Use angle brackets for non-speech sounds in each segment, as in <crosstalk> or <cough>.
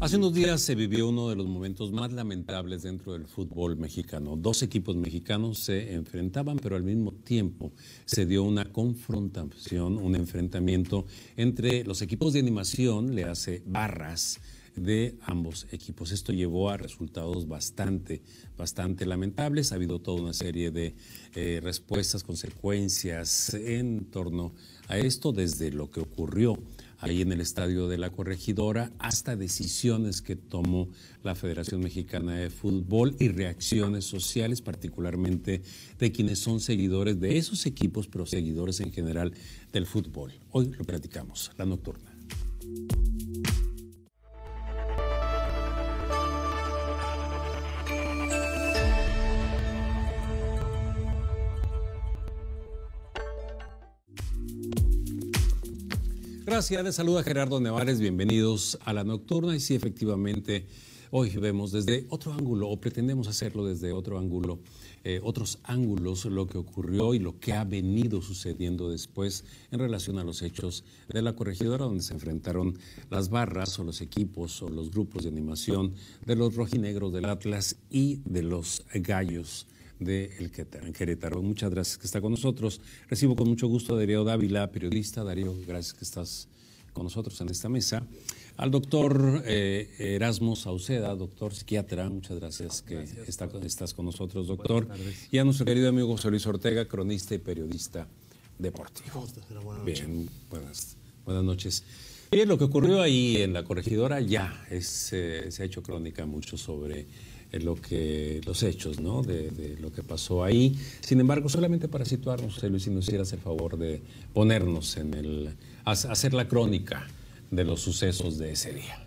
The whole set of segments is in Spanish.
Hace unos días se vivió uno de los momentos más lamentables dentro del fútbol mexicano. Dos equipos mexicanos se enfrentaban, pero al mismo tiempo se dio una confrontación, un enfrentamiento entre los equipos de animación, le hace barras, de ambos equipos. Esto llevó a resultados bastante, bastante lamentables. Ha habido toda una serie de eh, respuestas, consecuencias en torno a esto, desde lo que ocurrió ahí en el estadio de la corregidora hasta decisiones que tomó la Federación Mexicana de Fútbol y reacciones sociales, particularmente de quienes son seguidores de esos equipos, pero seguidores en general del fútbol. Hoy lo platicamos, la nocturna. Gracias, les saluda Gerardo Nevares, bienvenidos a la nocturna. Y sí, efectivamente, hoy vemos desde otro ángulo o pretendemos hacerlo desde otro ángulo, eh, otros ángulos, lo que ocurrió y lo que ha venido sucediendo después en relación a los hechos de la corregidora donde se enfrentaron las barras o los equipos o los grupos de animación de los rojinegros del Atlas y de los gallos de El Querétaro. Muchas gracias que está con nosotros. Recibo con mucho gusto a Darío Dávila, periodista. Darío, gracias que estás con nosotros en esta mesa. Al doctor eh, Erasmo Sauceda, doctor psiquiatra, muchas gracias que estás con nosotros, doctor. Y a nuestro querido amigo José Luis Ortega, cronista y periodista deportivo. Buenas Bien, buenas, buenas noches. Bien, lo que ocurrió ahí en la corregidora ya es, eh, se ha hecho crónica mucho sobre lo que, los hechos ¿no? de, lo que pasó ahí. Sin embargo, solamente para situarnos, José Luis, si nos hicieras el favor de ponernos en el, hacer la crónica de los sucesos de ese día.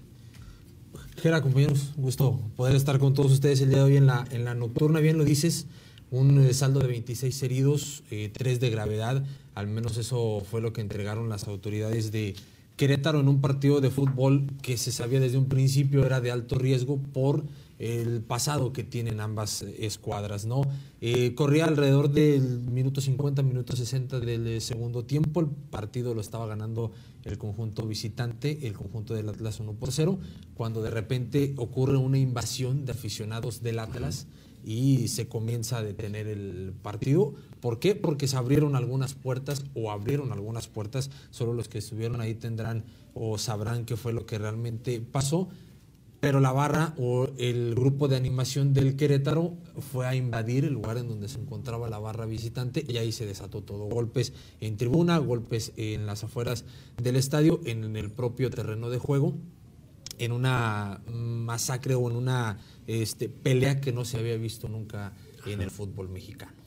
Gera, compañeros, gusto poder estar con todos ustedes el día de hoy en la, en la nocturna. Bien lo dices, un eh, saldo de 26 heridos, eh, 3 de gravedad, al menos eso fue lo que entregaron las autoridades de Querétaro en un partido de fútbol que se sabía desde un principio era de alto riesgo por el pasado que tienen ambas escuadras, ¿no? Eh, corría alrededor del minuto 50, minuto 60 del eh, segundo tiempo, el partido lo estaba ganando el conjunto visitante, el conjunto del Atlas 1 por 0, cuando de repente ocurre una invasión de aficionados del Atlas y se comienza a detener el partido. ¿Por qué? Porque se abrieron algunas puertas o abrieron algunas puertas, solo los que estuvieron ahí tendrán o sabrán qué fue lo que realmente pasó pero la barra o el grupo de animación del Querétaro fue a invadir el lugar en donde se encontraba la barra visitante y ahí se desató todo. Golpes en tribuna, golpes en las afueras del estadio, en el propio terreno de juego, en una masacre o en una este, pelea que no se había visto nunca en el fútbol mexicano.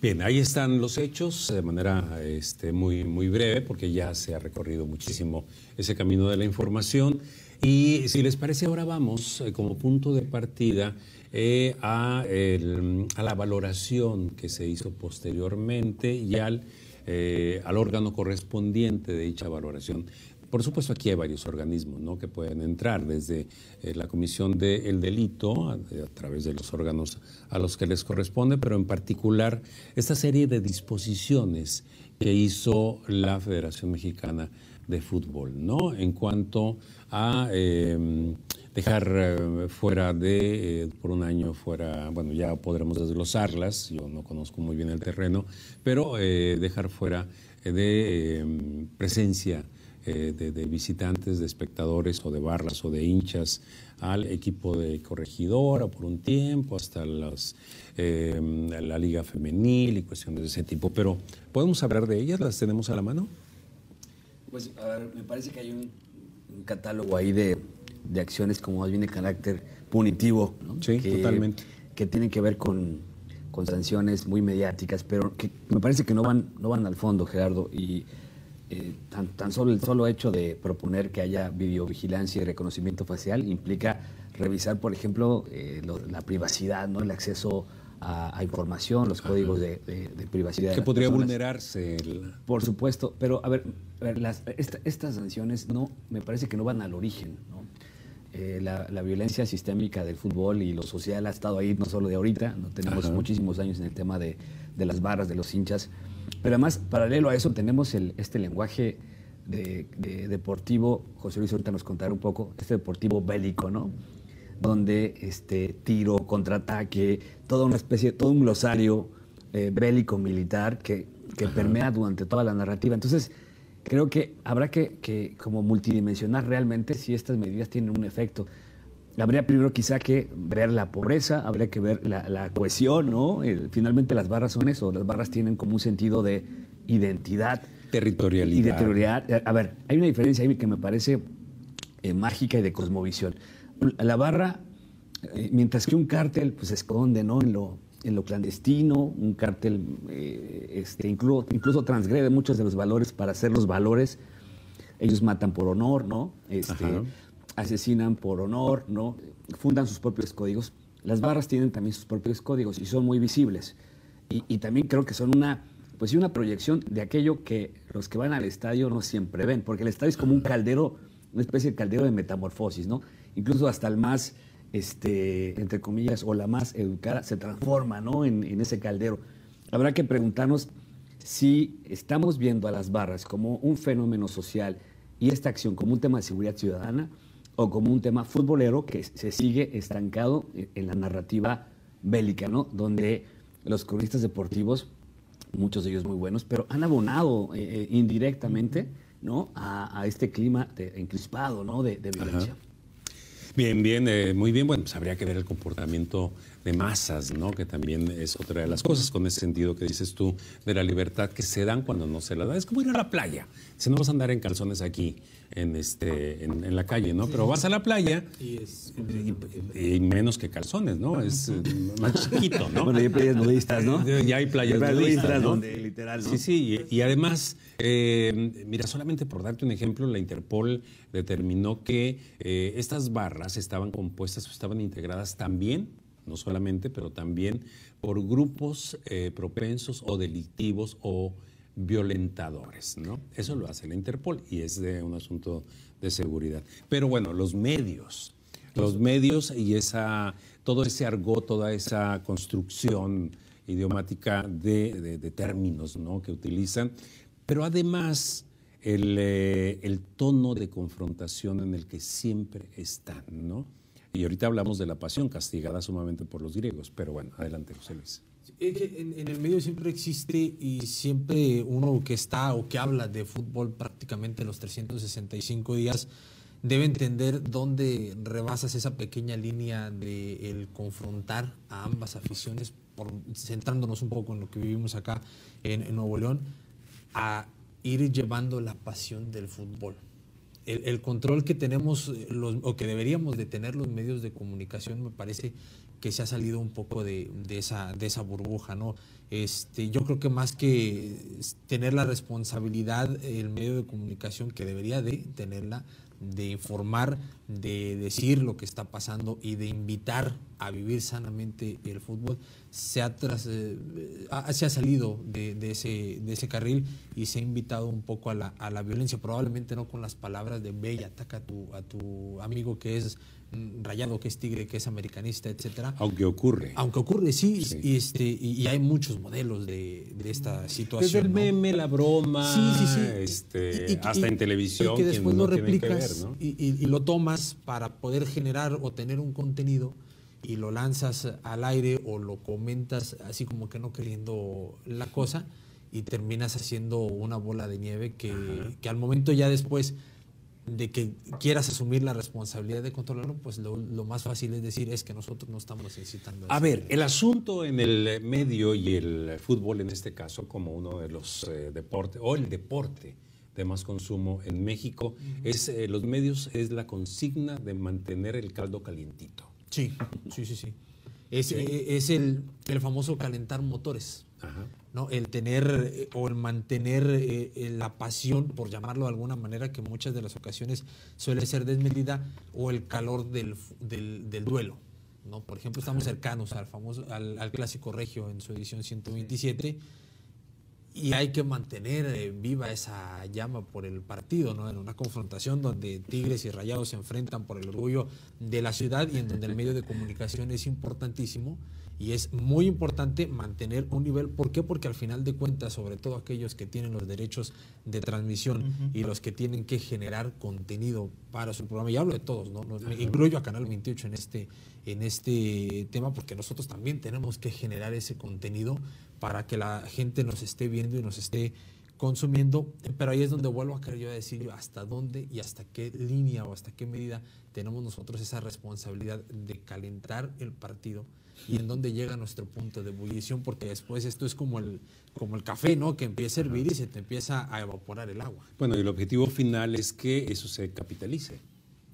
Bien, ahí están los hechos de manera este, muy, muy breve porque ya se ha recorrido muchísimo ese camino de la información. Y si les parece, ahora vamos eh, como punto de partida eh, a, la valoración que se hizo posteriormente y al, eh, al órgano correspondiente de dicha valoración. Por supuesto, aquí hay varios organismos ¿no? que pueden entrar, desde la Comisión del Delito, a, través de los órganos a los que les corresponde, pero en particular esta serie de disposiciones que hizo la Federación Mexicana de Fútbol, ¿no? En cuanto a em, dejar eh, fuera de, eh, por un año fuera, bueno, ya podremos desglosarlas, yo no conozco muy bien el terreno, pero eh, dejar fuera de em, presencia de, visitantes, de espectadores o de barras o de hinchas al equipo de corregidora por un tiempo, hasta las, em, la liga femenil y cuestiones de ese tipo. Pero, ¿podemos hablar de ellas? ¿Las tenemos a la mano? Pues, a ver, me parece que hay un un catálogo ahí de, acciones como más bien de carácter punitivo. Sí, que, totalmente. Que tienen que ver con, sanciones muy mediáticas, pero que me parece que no van, no van al fondo, Gerardo. Y eh, tan, tan, solo el solo hecho de proponer que haya videovigilancia y reconocimiento facial implica revisar, por ejemplo, eh, la privacidad, ¿no? el acceso a, información, los códigos de, privacidad. Que podría vulnerarse. Por supuesto, pero a ver, estas sanciones no, me parece que no van al origen. Eh, la, violencia sistémica del fútbol y lo social ha estado ahí no solo de ahorita, no tenemos muchísimos años en el tema de, las barras, de los hinchas, pero además, paralelo a eso, tenemos el, este lenguaje de, deportivo, José Luis ahorita nos contará un poco, este deportivo bélico, ¿no? Donde este tiro, contraataque, toda una especie, todo un glosario eh, bélico militar que, que permea durante toda la narrativa. Entonces, creo que habrá que, que, como multidimensionar realmente si estas medidas tienen un efecto. Habría primero quizá que ver la pobreza, habría que ver la, cohesión, ¿no? finalmente las barras son eso, las barras tienen como un sentido de identidad. Territorialidad. Y de territorialidad. A ver, hay una diferencia ahí que me parece eh, mágica y de cosmovisión. La barra, eh, mientras que un cártel pues, se esconde ¿no? en, lo, en lo clandestino, un cártel eh, este, incluso, incluso transgrede muchos de los valores para hacer los valores. Ellos matan por honor, ¿no? Este, asesinan por honor, ¿no? Fundan sus propios códigos. Las barras tienen también sus propios códigos y son muy visibles. Y, también creo que son una, pues una proyección de aquello que los que van al estadio no siempre ven, porque el estadio es como un caldero, una especie de caldero de metamorfosis, ¿no? Incluso hasta el más, este, entre comillas, o la más educada se transforma, ¿no? En, ese caldero. Habrá que preguntarnos si estamos viendo a las barras como un fenómeno social y esta acción como un tema de seguridad ciudadana o como un tema futbolero que se sigue estancado en la narrativa bélica, ¿no? Donde los cronistas deportivos, muchos de ellos muy buenos, pero han abonado eh, eh, indirectamente, ¿no? A, este clima de, encrispado, ¿no? De, violencia. Bien, bien, eh, muy bien. Bueno, pues habría que ver el comportamiento de masas, ¿no? Que también es otra de las cosas, con ese sentido que dices tú, de la libertad que se dan cuando no se la da. Es como ir a la playa. Si no vas a andar en calzones aquí, en, este, en, la calle, ¿no? Pero vas a la playa y, menos que calzones, ¿no? Es eh, más chiquito, ¿no? Bueno, ya hay playas nudistas, ¿no? Ya hay playas nudistas, ¿no? donde literal, Sí, sí, y, además, eh, mira, solamente por darte un ejemplo, la Interpol determinó que eh, estas barras estaban compuestas o estaban integradas también no solamente, pero también por grupos eh, propensos o delictivos o violentadores, ¿no? Eso lo hace la Interpol y es de un asunto de seguridad. Pero bueno, los medios, los medios y esa, todo ese argot, toda esa construcción idiomática de, términos ¿no? que utilizan, pero además el, eh, el tono de confrontación en el que siempre están, ¿no? Y ahorita hablamos de la pasión castigada sumamente por los griegos, pero bueno, adelante José Luis. En, en, el medio siempre existe y siempre uno que está o que habla de fútbol prácticamente los 365 días debe entender dónde rebasas esa pequeña línea de el confrontar a ambas aficiones, por, centrándonos un poco en lo que vivimos acá en, en Nuevo León, a ir llevando la pasión del fútbol. El, control que tenemos eh, los, o que deberíamos de tener los medios de comunicación me parece que se ha salido un poco de, esa, de esa burbuja, ¿no? Este, yo creo que más que tener la responsabilidad el medio de comunicación que debería de tenerla, de informar, de decir lo que está pasando y de invitar a vivir sanamente el fútbol, se ha, eh, se ha salido de, ese, de ese carril y se ha invitado un poco a la, a la violencia, probablemente no con las palabras de y ataca a tu, a tu amigo que es rayado, que es tigre, que es americanista, etcétera. Aunque ocurre. Aunque ocurre, sí, Y, este, y, hay muchos modelos de, de esta situación. Desde el meme, la broma, sí, sí, este, hasta en televisión. Y que después lo replicas y, lo tomas para poder generar o tener un contenido y lo lanzas al aire o lo comentas así como que no queriendo la cosa y terminas haciendo una bola de nieve que, que al momento ya después de que quieras asumir la responsabilidad de controlarlo, pues lo, más fácil es decir es que nosotros no estamos necesitando. A ver, el asunto en el medio y el fútbol en este caso como uno de los eh, deportes, o el deporte de más consumo en México, es eh, los medios, es la consigna de mantener el caldo calientito. Sí, sí, sí, sí. Es, eh, es el, el famoso calentar motores. ¿No? El tener eh, o el mantener eh, eh, la pasión, por llamarlo de alguna manera, que muchas de las ocasiones suele ser desmedida, o el calor del, del, duelo. ¿no? Por ejemplo, estamos cercanos al, famoso, al, clásico regio en su edición 127 y hay que mantener viva esa llama por el partido, ¿no? En una confrontación donde Tigres y Rayados se enfrentan por el orgullo de la ciudad y en donde el medio de comunicación es importantísimo y es muy importante mantener un nivel. ¿Por qué? Porque al final de cuentas, sobre todo aquellos que tienen los derechos de transmisión y los que tienen que generar contenido para su programa, y hablo de todos, ¿no? incluyo a Canal 28 en este, en este tema, porque nosotros también tenemos que generar ese contenido para que la gente nos esté viendo y nos esté consumiendo, pero ahí es donde vuelvo a querer yo a decir hasta dónde y hasta qué línea o hasta qué medida tenemos nosotros esa responsabilidad de calentar el partido y en dónde llega nuestro punto de ebullición, porque después esto es como el, como el café, ¿no? Que empieza a hervir y se te empieza a evaporar el agua. Bueno, y el objetivo final es que eso se capitalice.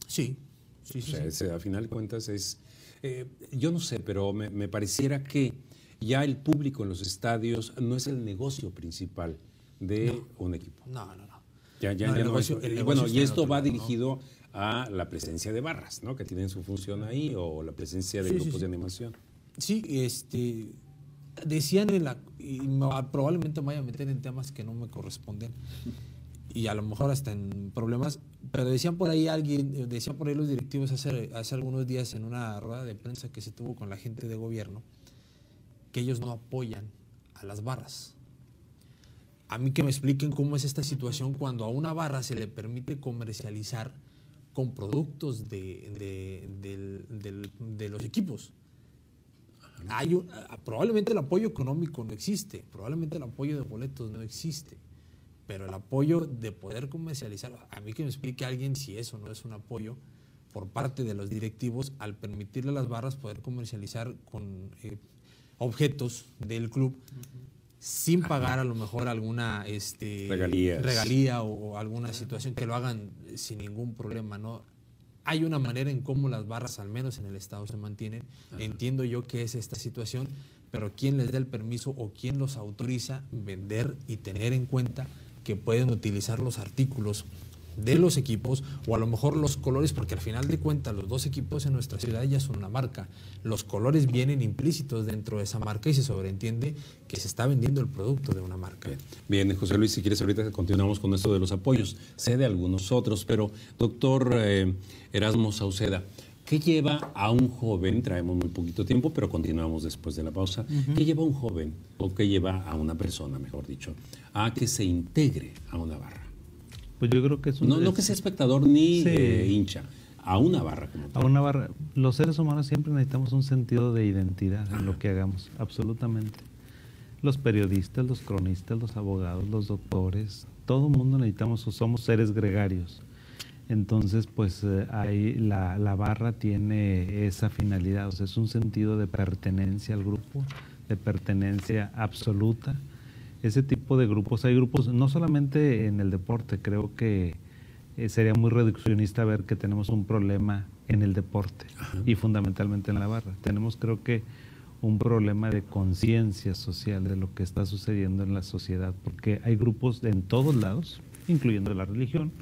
Sí, sí, sí. O sea, a final de cuentas es, eh, yo no sé, pero me, me pareciera que ya el público en los estadios no es el negocio principal de un equipo. No, no, no. Ya, ya, ya no es, y bueno, y esto va dirigido a la presencia de barras, ¿no? Que tienen su función ahí, o la presencia de grupos de animación. Sí, este, decían en la, y probablemente me vaya a meter en temas que no me corresponden, y a lo mejor hasta en problemas, pero decían por ahí alguien, decían por ahí los directivos hace, hace algunos días en una rueda de prensa que se tuvo con la gente de gobierno, que ellos no apoyan a las barras a mí que me expliquen cómo es esta situación cuando a una barra se le permite comercializar con productos de, los equipos. Hay probablemente el apoyo económico no existe, probablemente el apoyo de boletos no existe, pero el apoyo de poder comercializar, a mí que me explique alguien si eso no es un apoyo por parte de los directivos al permitirle a las barras poder comercializar con eh, objetos del club sin pagar a lo mejor alguna este, regalía o, alguna situación que lo hagan sin ningún problema, ¿no? Hay una manera en cómo las barras, al menos en el Estado, se mantienen. Entiendo yo que es esta situación, pero ¿quién les da el permiso o quién los autoriza vender y tener en cuenta que pueden utilizar los artículos de los equipos o a lo mejor los colores, porque al final de cuentas los dos equipos en nuestra ciudad ya son una marca. Los colores vienen implícitos dentro de esa marca y se sobreentiende que se está vendiendo el producto de una marca. Bien, José Luis, si quieres ahorita continuamos con esto de los apoyos. Sé de algunos otros, pero doctor eh, Erasmo Sauceda, ¿Qué lleva a un joven, traemos muy poquito tiempo, pero continuamos después de la pausa, ¿qué lleva a un joven o qué lleva a una persona, mejor dicho, a que se integre a una barra? Pues yo creo que es un... No, no que sea espectador ni eh, hincha, a una barra. Como a una barra. Los seres humanos siempre necesitamos un sentido de identidad en lo que hagamos, absolutamente. Los periodistas, los cronistas, los abogados, los doctores, todo el mundo necesitamos, somos seres gregarios. Entonces, pues eh, ahí la, la, barra tiene esa finalidad, o sea, es un sentido de pertenencia al grupo, de pertenencia absoluta ese tipo de grupos. Hay grupos, no solamente en el deporte, creo que eh, sería muy reduccionista ver que tenemos un problema en el deporte y fundamentalmente en la barra. Tenemos creo que un problema de conciencia social de lo que está sucediendo en la sociedad, porque hay grupos en todos lados, incluyendo la religión,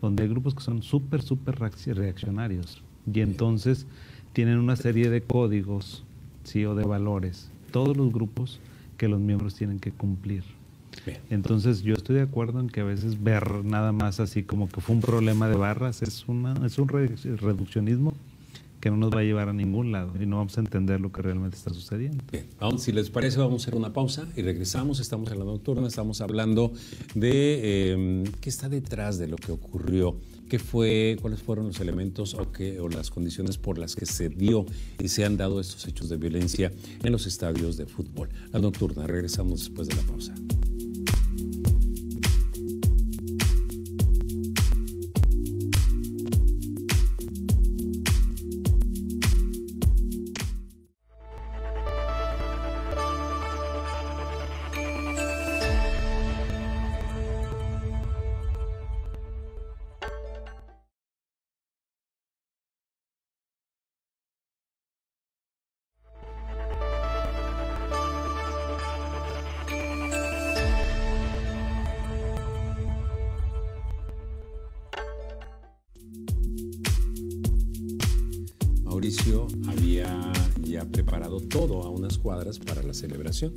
donde hay grupos que son súper, súper reaccionarios y entonces tienen una serie de códigos ¿sí? o de valores. Todos los grupos que los miembros tienen que cumplir. Entonces yo estoy de acuerdo en que a veces ver nada más así como que fue un problema de barras es, una, es un reduccionismo que no nos va a llevar a ningún lado y no vamos a entender lo que realmente está sucediendo. Bien, vamos, si les parece vamos a hacer una pausa y regresamos, estamos en la nocturna, estamos hablando de em, qué está detrás de lo que ocurrió qué fue, cuáles fueron los elementos o, qué, o las condiciones por las que se dio y se han dado estos hechos de violencia en los estadios de fútbol. La nocturna, regresamos después de la pausa. Preparado todo a unas cuadras para la celebración.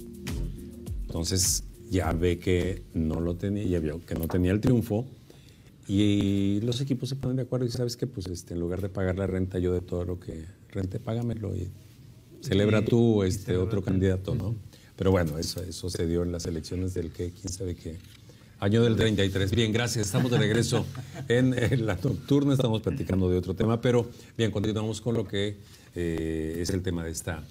Entonces ya ve que no lo tenía, ya vio que no tenía el triunfo y los equipos se ponen de acuerdo y sabes que pues este, en lugar de pagar la renta yo de todo lo que rente, págamelo y Celebra tú este otro candidato, ¿no? Pero bueno, eso, eso se dio en las elecciones del que, quién sabe qué. Año del 33. Bien, gracias. Estamos de regreso <laughs> en, en la nocturna. Estamos platicando de otro tema, pero bien, continuamos con lo que eh, es el tema de esta,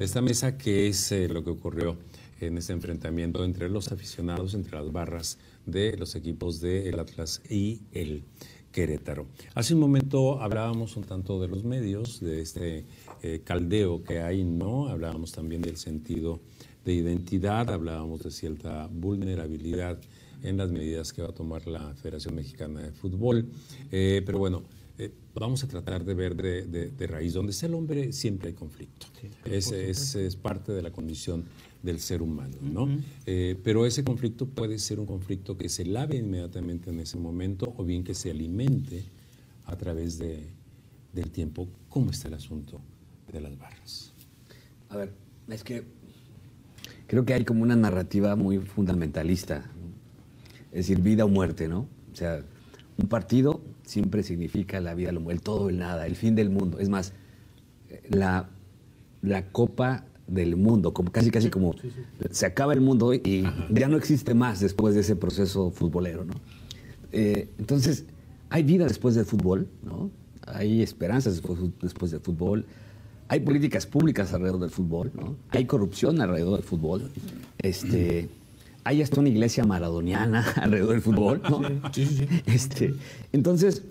esta mesa, que es eh, lo que ocurrió en este enfrentamiento entre los aficionados, entre las barras de los equipos del Atlas y el Querétaro. Hace un momento hablábamos un tanto de los medios, de este eh, caldeo que hay, ¿no? Hablábamos también del sentido de identidad, hablábamos de cierta vulnerabilidad en las medidas que va a tomar la Federación Mexicana de Fútbol. Pero bueno, eh, vamos a tratar de ver de, raíz. Donde está el hombre siempre hay conflicto. es, es, parte de la condición del ser humano, ¿no? Eh, pero ese conflicto puede ser un conflicto que se lave inmediatamente en ese momento o bien que se alimente a través de, del tiempo. ¿Cómo está el asunto de las barras? A ver, es que creo que hay como una narrativa muy fundamentalista, es decir, vida o muerte, ¿no? O sea, un partido siempre significa la vida, el todo, el nada, el fin del mundo. Es más, la, la copa del mundo, como casi casi como se acaba el mundo y ya no existe más después de ese proceso futbolero, ¿no? Eh, entonces, hay vida después del fútbol, ¿no? Hay esperanzas después, después del fútbol, hay políticas públicas alrededor del fútbol, ¿no? Hay corrupción alrededor del fútbol, este, hay hasta una iglesia maradoniana <laughs> alrededor del fútbol, ¿no? Sí, sí, sí. Este, entonces,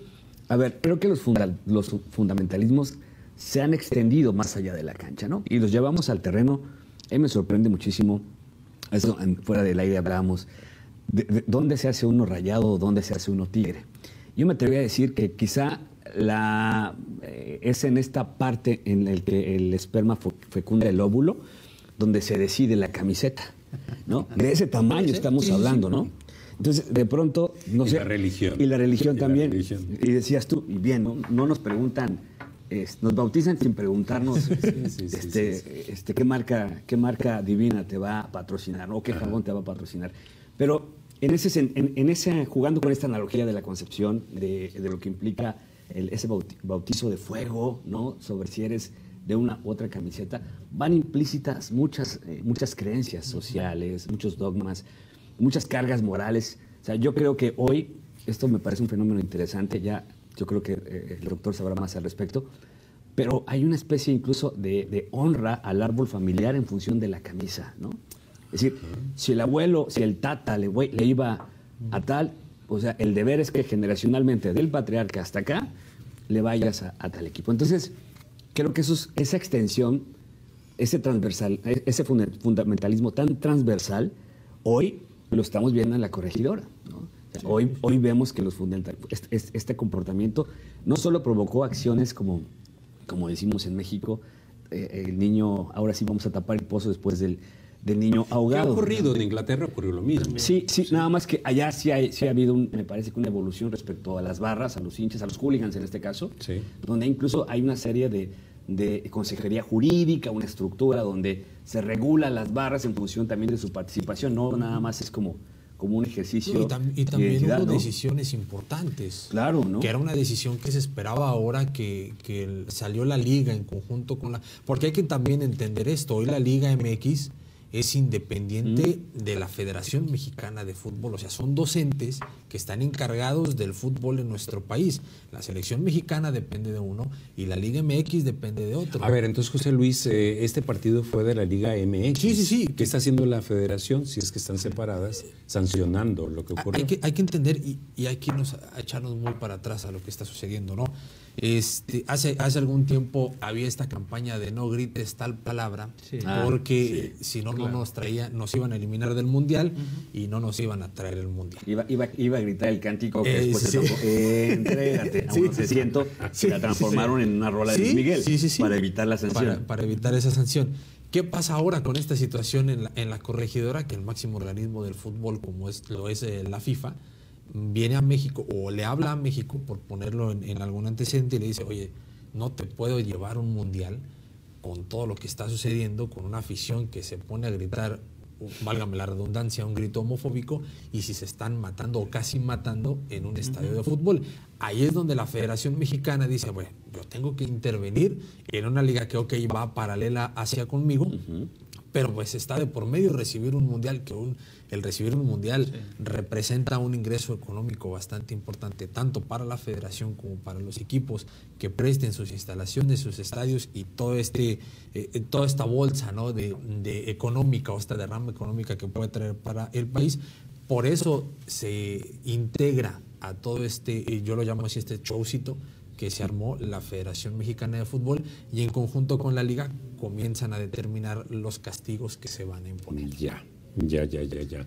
a ver, creo que los, los fundamentalismos se han extendido más allá de la cancha, ¿no? Y los llevamos al terreno. A mí me sorprende muchísimo, eso fuera del aire hablábamos, de, dónde se hace uno rayado o dónde se hace uno tigre. Yo me atrevería a decir que quizá la, eh, es en esta parte en la que el esperma fecunda el óvulo donde se decide la camiseta, ¿no? De ese tamaño estamos hablando, ¿no? Entonces, de pronto, no y sé. La religión. Y la religión también. Y decías tú, y bien, no nos preguntan nos bautizan sin preguntarnos este, este, qué marca qué marca divina te va a patrocinar o qué jabón te va a patrocinar. Pero en ese, en, ese jugando con esta analogía de la concepción de, lo que implica el, ese bautizo de fuego, ¿no? Sobre si eres de una u otra camiseta, van implícitas muchas, eh, muchas creencias sociales, muchos dogmas, muchas cargas morales. O sea, yo creo que hoy, esto me parece un fenómeno interesante, ya yo creo que eh, el doctor sabrá más al respecto, pero hay una especie incluso de, honra al árbol familiar en función de la camisa, ¿no? Es decir, si el abuelo, si el tata le, le iba a tal, o sea, el deber es que generacionalmente del patriarca hasta acá le vayas a, tal equipo. Entonces, creo que eso esa extensión, ese transversal, ese fundamentalismo tan transversal, hoy lo estamos viendo en la corregidora. ¿no? Hoy, hoy vemos que los este, este, comportamiento no solo provocó acciones como, como decimos en México, eh, el niño, ahora sí vamos a tapar el pozo después del, del niño ahogado. ¿Qué ha ocurrido? En Inglaterra ocurrió lo mismo. Sí, sí, nada más que allá sí, hay, sí ha habido, me parece que una evolución respecto a las barras, a los hinchas, a los hooligans en este caso, donde incluso hay una serie de, de consejería jurídica, una estructura donde se regula las barras en función también de su participación, no nada más es como como un ejercicio. y, también hubo decisiones importantes. Claro, ¿no? Que era una decisión que se esperaba ahora que, que salió la liga en conjunto con la. Porque hay que también entender esto. Hoy la Liga MX es independiente mm. de la Federación Mexicana de Fútbol. O sea, son docentes que están encargados del fútbol en nuestro país. La selección mexicana depende de uno y la Liga MX depende de otro. A ver, entonces José Luis, eh, este partido fue de la Liga MX. Sí, sí, sí. ¿Qué está haciendo la federación, si es que están separadas, sancionando lo que ocurrió? Hay que, hay que entender y, y hay que irnos echarnos muy para atrás a lo que está sucediendo, ¿no? Este, hace, hace algún tiempo había esta campaña de no grites tal palabra, ah, porque si no, no nos traía, nos iban a eliminar del mundial y no nos iban a traer el mundial. Iba, iba, iba a gritar el cántico que después se tocó, eh, entrégate, se siento, la transformaron en una rola de Luis Miguel para evitar la sanción. Para, evitar esa sanción. ¿Qué pasa ahora con esta situación en la, en la corregidora, que el máximo organismo del fútbol, como es, lo es eh, la FIFA, viene a México o le habla a México, por ponerlo en, algún antecedente, y le dice, oye, no te puedo llevar un mundial con todo lo que está sucediendo, con una afición que se pone a gritar válgame la redundancia, un grito homofóbico y si se están matando o casi matando en un estadio de fútbol. Ahí es donde la Federación Mexicana dice, bueno, yo tengo que intervenir en una liga que, ok, va paralela hacia conmigo, pero pues está de por medio recibir un mundial, que un, el recibir un mundial representa un ingreso económico bastante importante, tanto para la federación como para los equipos que presten sus instalaciones, sus estadios y todo este, eh, toda esta bolsa ¿no? de, de económica o esta derrama económica que puede traer para el país. Por eso se integra a todo este, yo lo llamo así, este showcito, que se armó la Federación Mexicana de Fútbol y en conjunto con la liga comienzan a determinar los castigos que se van a imponer. Ya, ya, ya, ya, ya.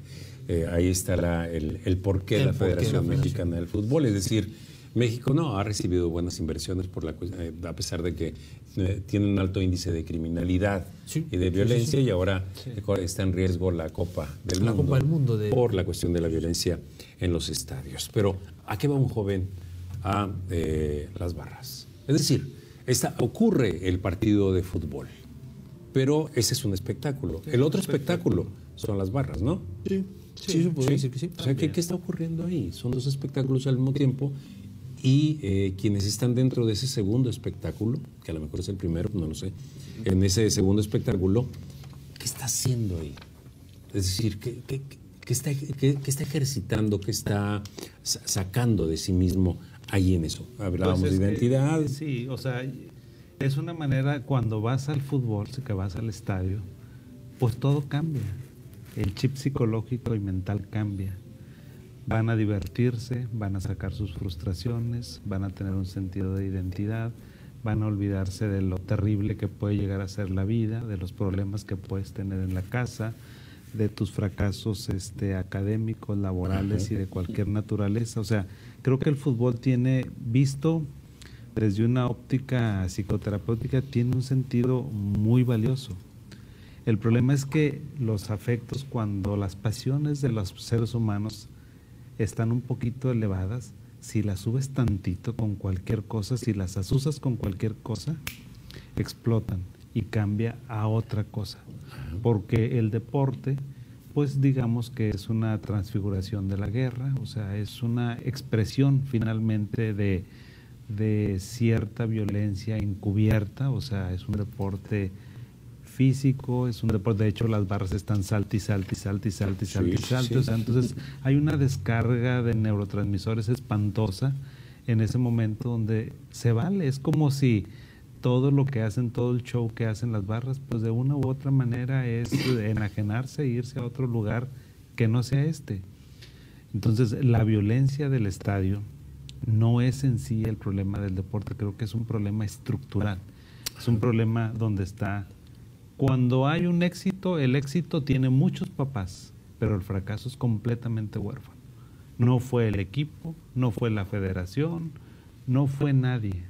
Eh, ahí el, el porqué de la Federación Mexicana del Fútbol. Es decir, México no ha recibido buenas inversiones por la, eh, a pesar de que eh, tiene un alto índice de criminalidad y de violencia y ahora está en riesgo la Copa del la Mundo, Copa del Mundo por la cuestión de la violencia en los estadios. Pero ¿a qué va un joven? A eh, las barras. Es decir, esta, ocurre el partido de fútbol, pero ese es un espectáculo. El otro espectáculo son las barras, ¿no? Sí, sí, sí, puedo decir que sí. O sea, ¿qué, ¿qué, está ocurriendo ahí? Son dos espectáculos al mismo tiempo y eh, quienes están dentro de ese segundo espectáculo, que a lo mejor es el primero, no lo sé, en ese segundo espectáculo, ¿qué está haciendo ahí? Es decir, ¿qué, qué, qué está, qué, está ejercitando, qué está sacando de sí mismo ahí en eso. Hablábamos pues de identidad. sí, o sea, es una manera, cuando vas al fútbol, que vas al estadio, pues todo cambia. El chip psicológico y mental cambia. Van a divertirse, van a sacar sus frustraciones, van a tener un sentido de identidad, van a olvidarse de lo terrible que puede llegar a ser la vida, de los problemas que puedes tener en la casa, de tus fracasos este, académicos, laborales y de cualquier naturaleza. O sea, creo que el fútbol tiene, visto desde una óptica psicoterapéutica, tiene un sentido muy valioso. El problema es que los afectos, cuando las pasiones de los seres humanos están un poquito elevadas, si las subes tantito con cualquier cosa, si las asusas con cualquier cosa, explotan y cambia a otra cosa. Porque el deporte pues digamos que es una transfiguración de la guerra, o sea, es una expresión finalmente de, cierta violencia encubierta, o sea, es un deporte físico, es un deporte, de hecho las barras están salti, y salti, salti, salti, salti, salti, o sea, entonces hay una descarga de neurotransmisores espantosa en ese momento donde se vale, es como si todo lo que hacen, todo el show que hacen las barras, pues de una u otra manera es enajenarse e irse a otro lugar que no sea este. Entonces, la violencia del estadio no es en sí el problema del deporte, creo que es un problema estructural. Es un problema donde está, cuando hay un éxito, el éxito tiene muchos papás, pero el fracaso es completamente huérfano. No fue el equipo, no fue la federación, no fue nadie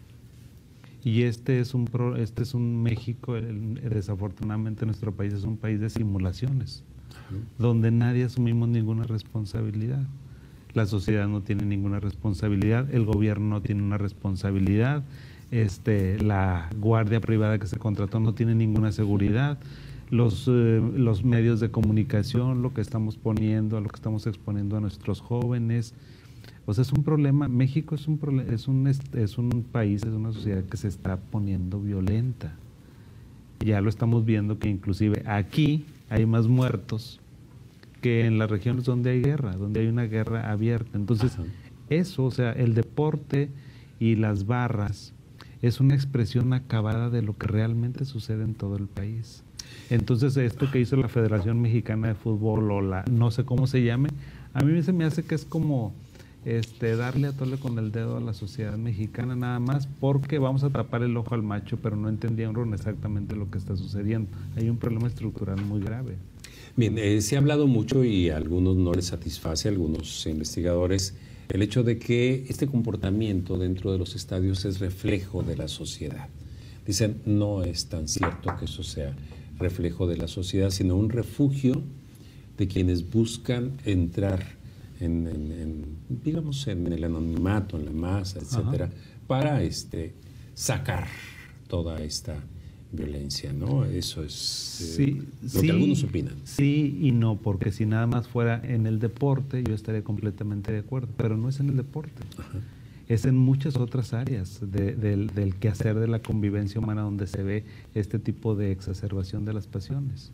y este es un, este es un México, desafortunadamente nuestro país es un país de simulaciones, donde nadie asumimos ninguna responsabilidad. La sociedad no tiene ninguna responsabilidad, el gobierno no tiene una responsabilidad, este, la guardia privada que se contrató no tiene ninguna seguridad, los, eh, los medios de comunicación, lo que estamos poniendo, lo que estamos exponiendo a nuestros jóvenes, o sea, es un problema, México es un, es un, es un país, es una sociedad que se está poniendo violenta. Ya lo estamos viendo que inclusive aquí hay más muertos que en las regiones donde hay guerra, donde hay una guerra abierta. Entonces, eso, o sea, el deporte y las barras es una expresión acabada de lo que realmente sucede en todo el país. Entonces, esto que hizo la Federación Mexicana de Fútbol o la, no sé cómo se llame, a mí se me hace que es como este, darle a tole con el dedo a la sociedad mexicana nada más porque vamos a tapar el ojo al macho, pero no entendieron exactamente lo que está sucediendo. Hay un problema estructural muy grave. Bien, eh, se ha hablado mucho y a algunos no les satisface, a algunos investigadores, el hecho de que este comportamiento dentro de los estadios es reflejo de la sociedad. Dicen, no es tan cierto que eso sea reflejo de la sociedad, sino un refugio de quienes buscan entrar en, digamos, en el anonimato, en la masa, etcétera, para este, sacar toda esta violencia, ¿no? Eso es eh, Sí, lo sí, que algunos opinan. Sí y no, porque si nada más fuera en el deporte, yo estaría completamente de acuerdo, pero no es en el deporte. Es en muchas otras áreas de- del, del quehacer de la convivencia humana donde se ve este tipo de exacerbación de las pasiones.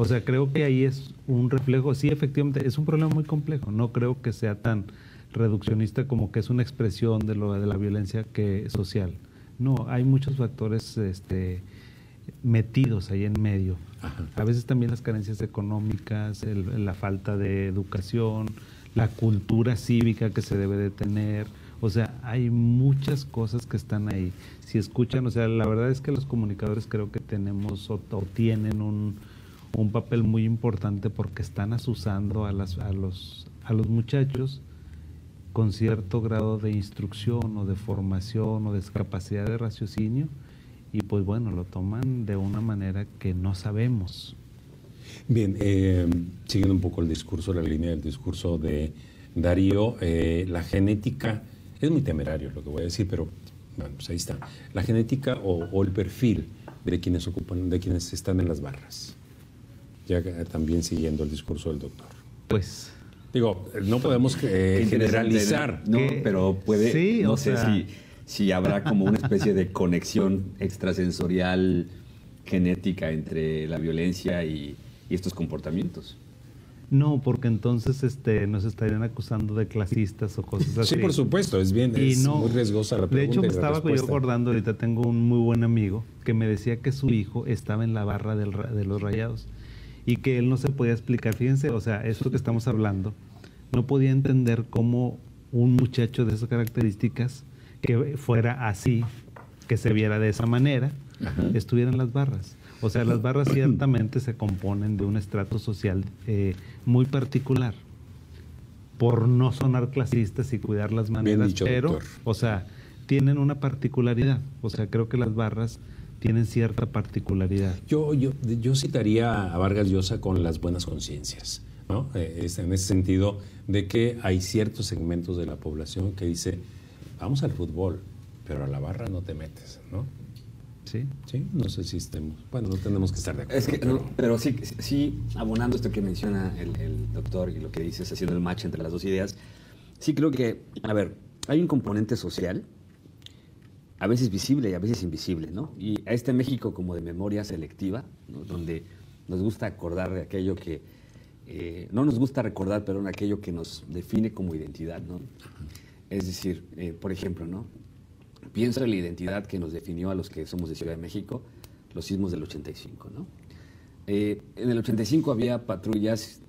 O sea, creo que ahí es un reflejo, sí, efectivamente, es un problema muy complejo. No creo que sea tan reduccionista como que es una expresión de, lo, de la violencia que social. No, hay muchos factores este, metidos ahí en medio. A veces también las carencias económicas, el- la falta de educación, la cultura cívica que se debe de tener. O sea, hay muchas cosas que están ahí. Si escuchan, o sea, la verdad es que los comunicadores creo que tenemos o, o tienen un, un papel muy importante porque están asusando a, las, a, los, a los muchachos con cierto grado de instrucción o de formación o de capacidad de raciocinio y pues bueno, lo toman de una manera que no sabemos. Bien, eh, siguiendo un poco el discurso, la línea del discurso de Darío, eh, la genética, es muy temerario lo que voy a decir, pero bueno, pues ahí está. La genética o, o el perfil de quienes ocupan, de quienes están en las barras. Ya también siguiendo el discurso del doctor. Pues Digo, no podemos eh, generalizar. No, pero puede, sí, no sé sea- si, si habrá como una especie de conexión extrasensorial genética entre la violencia y, y estos comportamientos. no, porque entonces este, nos estarían acusando de clasistas o cosas así. Sí, por supuesto, es bien, Y es no, muy riesgosa la De pregunta. hecho, me estaba yo acordando, ahorita tengo un muy buen amigo que me decía que su hijo estaba en la barra del ra- de los rayados y que él no se podía explicar. Fíjense, o sea, esto que estamos hablando, no podía entender cómo un muchacho de esas características, que fuera así, que se viera de esa manera, estuviera en las barras. O sea, las barras <clears throat> ciertamente se componen de un estrato social eh, muy particular por no sonar clasistas y cuidar las maneras, dicho, pero, doctor. o sea, tienen una particularidad. O sea, creo que las barras tienen cierta particularidad. Yo, yo, yo citaría a Vargas Llosa con las buenas conciencias, ¿no? Eh, es en ese sentido de que hay ciertos segmentos de la población que dice, vamos al fútbol, pero a la barra no te metes, ¿no? ¿Sí? Sí, no sé si estemos, bueno, no tenemos que estar de acuerdo. Es que, pero- no, pero sí, sí, abonando esto que menciona el, el doctor y lo que dices, haciendo el match entre las dos ideas, sí creo que, a ver, hay un componente social, a veces visible y a veces invisible, ¿no? Y a este México como de memoria selectiva, donde nos gusta acordar de aquello que, eh, no nos gusta recordar, pero en aquello que nos define como identidad, ¿no? Es decir, eh, por ejemplo, ¿no? Pienso en la identidad que nos definió a los que somos de Ciudad de México, los sismos del 85, ¿no? Eh, en el 85 había patrullas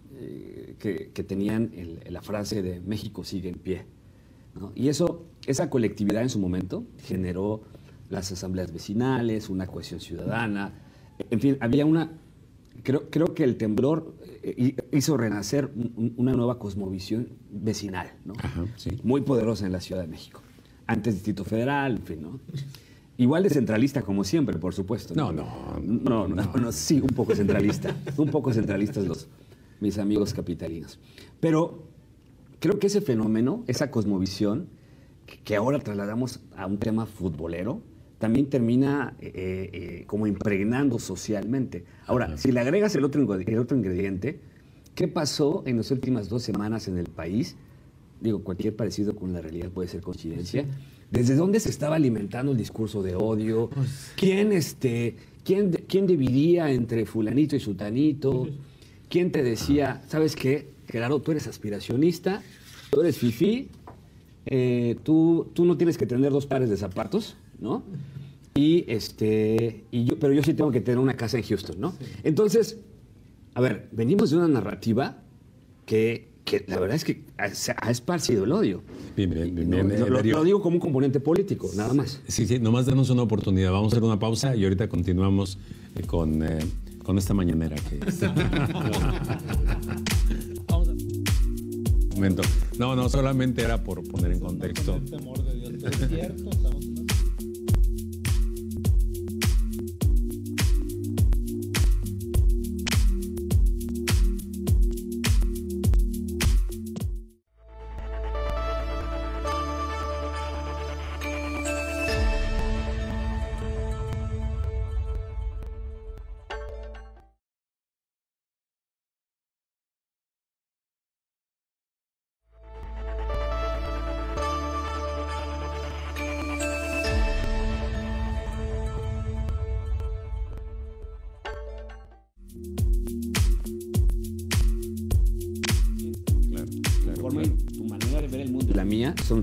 que, que tenían el- la frase de México sigue en pie, ¿no? Y eso, esa colectividad en su momento generó las asambleas vecinales, una cohesión ciudadana, en fin, había una... Creo, creo que el temblor eh, hizo renacer un- un- una nueva cosmovisión vecinal, ¿no? Ajá, sí. muy poderosa en la Ciudad de México. Antes Distrito Federal, en fin, ¿no? Igual de centralista como siempre, por supuesto. No, no, no, no, no, sí, un poco centralista, <laughs> un poco centralistas los mis amigos capitalinos. Pero creo que ese fenómeno, esa cosmovisión, que, ahora trasladamos a un tema futbolero, también termina eh, eh, como impregnando socialmente. Ahora, si le agregas el otro, el otro ingrediente, ¿qué pasó en las últimas dos semanas en el país? Digo, cualquier parecido con la realidad puede ser coincidencia. ¿Desde dónde se estaba alimentando el discurso de odio? ¿Quién, este, quién, quién dividía entre fulanito y sutanito? ¿Quién te decía, sabes qué, Gerardo, tú eres aspiracionista, tú eres fifí, eh, tú, tú no tienes que tener dos pares de zapatos, ¿no? Y este, y yo, pero yo sí tengo que tener una casa en Houston, ¿no? Entonces, a ver, venimos de una narrativa que, que la verdad es que ha, se ha esparcido el odio. Bien, bien, bien, No, bien, lo- digo como un componente político, nada más. Sí, sí, nomás danos una oportunidad. Vamos a hacer una pausa y ahorita continuamos eh, con, eh, con esta mañanera que <laughs> No, no, solamente era por poner en contexto.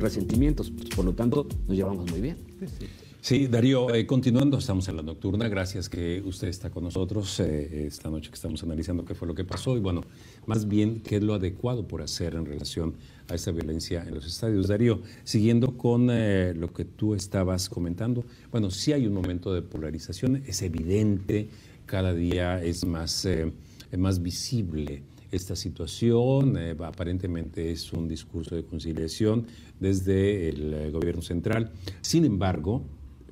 Resentimientos, por lo tanto nos llevamos muy bien. Sí, Darío, eh, continuando, estamos en la nocturna. Gracias que usted está con nosotros eh, esta noche que estamos analizando qué fue lo que pasó y, bueno, más bien qué es lo adecuado por hacer en relación a esta violencia en los estadios. Darío, siguiendo con eh, lo que tú estabas comentando, bueno, sí hay un momento de polarización, es evidente, cada día es más, más visible esta situación. aparentemente es un discurso de conciliación desde el gobierno central. Sin embargo,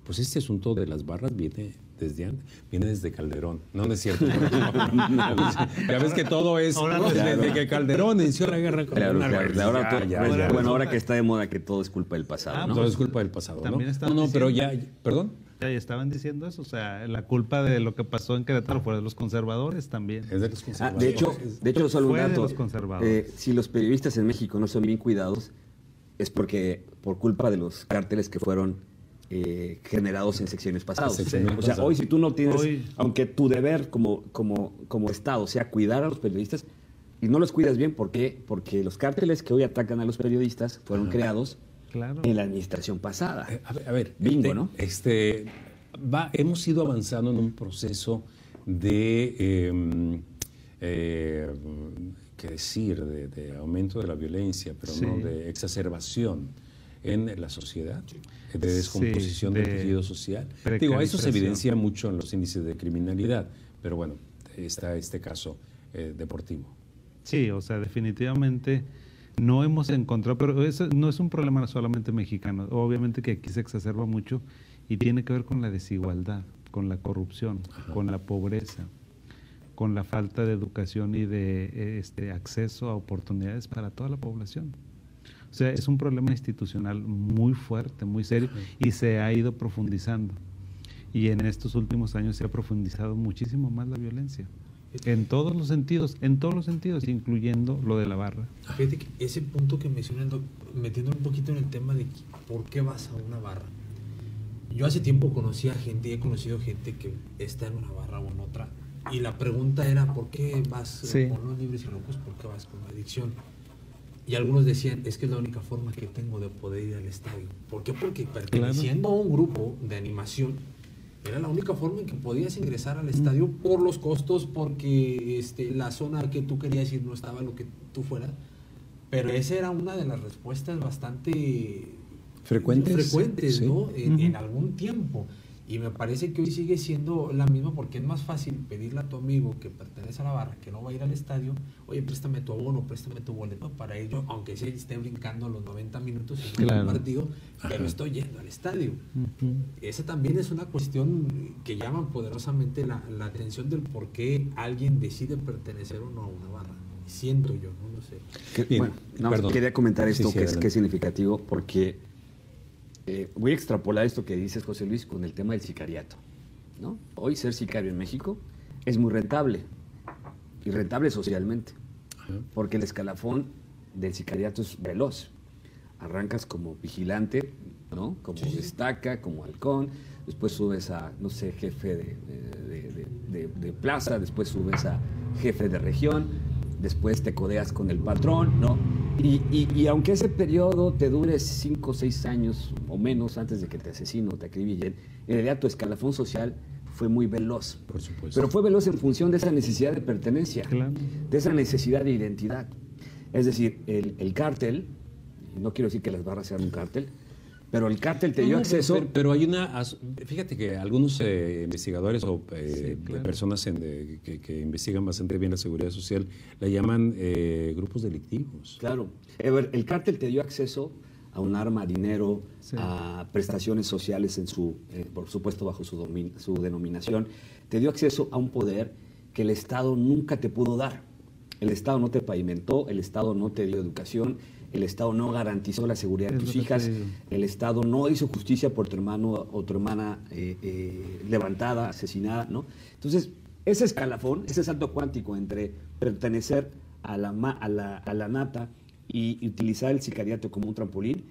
pues este asunto de las barras viene desde viene desde Calderón. No, no es cierto. <laughs> ya ves que todo es desde que Calderón inició la guerra con claro, ahora, Bueno, ahora que está de moda que todo es culpa del pasado. Ah, ¿no? Todo es culpa del pasado. También ¿no? no, pero ya, perdón. Ya estaban diciendo eso, o sea, la culpa de lo que pasó en Querétaro fue de los conservadores también. Es de los conservadores. Ah, de hecho, de hecho solo un dato. De los conservadores. Eh, si los periodistas en México no son bien cuidados, es porque por culpa de los cárteles que fueron eh, generados en secciones pasadas. o sea, hoy si tú no tienes, aunque tu deber como, como, como Estado sea cuidar a los periodistas, y no los cuidas bien, ¿por qué? Porque los cárteles que hoy atacan a los periodistas fueron creados en la administración pasada. Eh, a ver, bingo, ¿no? Este, va, hemos ido avanzando en un proceso de, em, eh, ¿qué decir?, de, aumento de la violencia, pero no de exacerbación en la sociedad, de descomposición del tejido social. Digo, eso se evidencia mucho en los índices de criminalidad, pero bueno, está este caso eh, deportivo. Sí, o sea, definitivamente no hemos encontrado, pero eso no es un problema solamente mexicano, obviamente que aquí se exacerba mucho y tiene que ver con la desigualdad, con la corrupción, con la pobreza, con la falta de educación y de este, acceso a oportunidades para toda la población. O sea, es un problema institucional muy fuerte, muy serio y se ha ido profundizando. Y en estos últimos años se ha profundizado muchísimo más la violencia. En todos los sentidos, en todos los sentidos, incluyendo lo de la barra. Fíjate que ese punto que mencionan, metiendo un poquito en el tema de por qué vas a una barra. Yo hace tiempo conocí a gente, he conocido gente que está en una barra o en otra, y la pregunta era, ¿por qué vas con los libres y locos? ¿Por qué vas con la adicción? Y algunos decían, es que es la única forma que tengo de poder ir al estadio. ¿Por qué? Porque perteneciendo a un grupo de animación, era la única forma en que podías ingresar al estadio por los costos, porque este, la zona que tú querías ir no estaba lo que tú fueras. Pero esa era una de las respuestas bastante frecuentes, frecuentes ¿no? en algún tiempo. Y me parece que hoy sigue siendo la misma porque es más fácil pedirle a tu amigo que pertenece a la barra, que no va a ir al estadio, oye, préstame tu abono, préstame tu boleto para ello, aunque se esté brincando los 90 minutos en un partido, pero estoy yendo al estadio. Esa también es una cuestión que llama poderosamente la, atención del por qué alguien decide pertenecer o no a una barra. Siento yo, no lo sé. bueno, quería comentar esto que, es, que es significativo porque eh, voy a extrapolar esto que dices, José Luis, con el tema del sicariato. ¿no? Hoy ser sicario en México es muy rentable y rentable socialmente, porque el escalafón del sicariato es veloz. Arrancas como vigilante, ¿no? como destaca, como halcón, después subes a, no sé, jefe de, plaza, después subes a jefe de región, después te codeas con el patrón, ¿no? Y, aunque ese periodo te dure 5 o 6 años o menos antes de que te asesino o te acribillen, en realidad tu escalafón social fue muy veloz. Por supuesto. Pero fue veloz en función de esa necesidad de pertenencia, de esa necesidad de identidad. Es decir, el, el cártel, no quiero decir que las barras sean un cártel, pero el cártel te dio acceso. Pero, hay una. Fíjate que algunos eh, investigadores o eh, personas que, investigan bastante bien la seguridad social la llaman eh, grupos delictivos. Claro. El cártel te dio acceso a un arma, a dinero, a prestaciones sociales, en su, por supuesto bajo su, su denominación. Te dio acceso a un poder que el Estado nunca te pudo dar. El Estado no te pavimentó, el Estado no te dio educación, el Estado no garantizó la seguridad de tus hijas, el Estado no hizo justicia por tu hermano o tu hermana eh, eh, levantada, asesinada, ¿no? Entonces, ese escalafón, ese salto cuántico entre pertenecer a la, a la, a la nata y, utilizar el sicariato como un trampolín,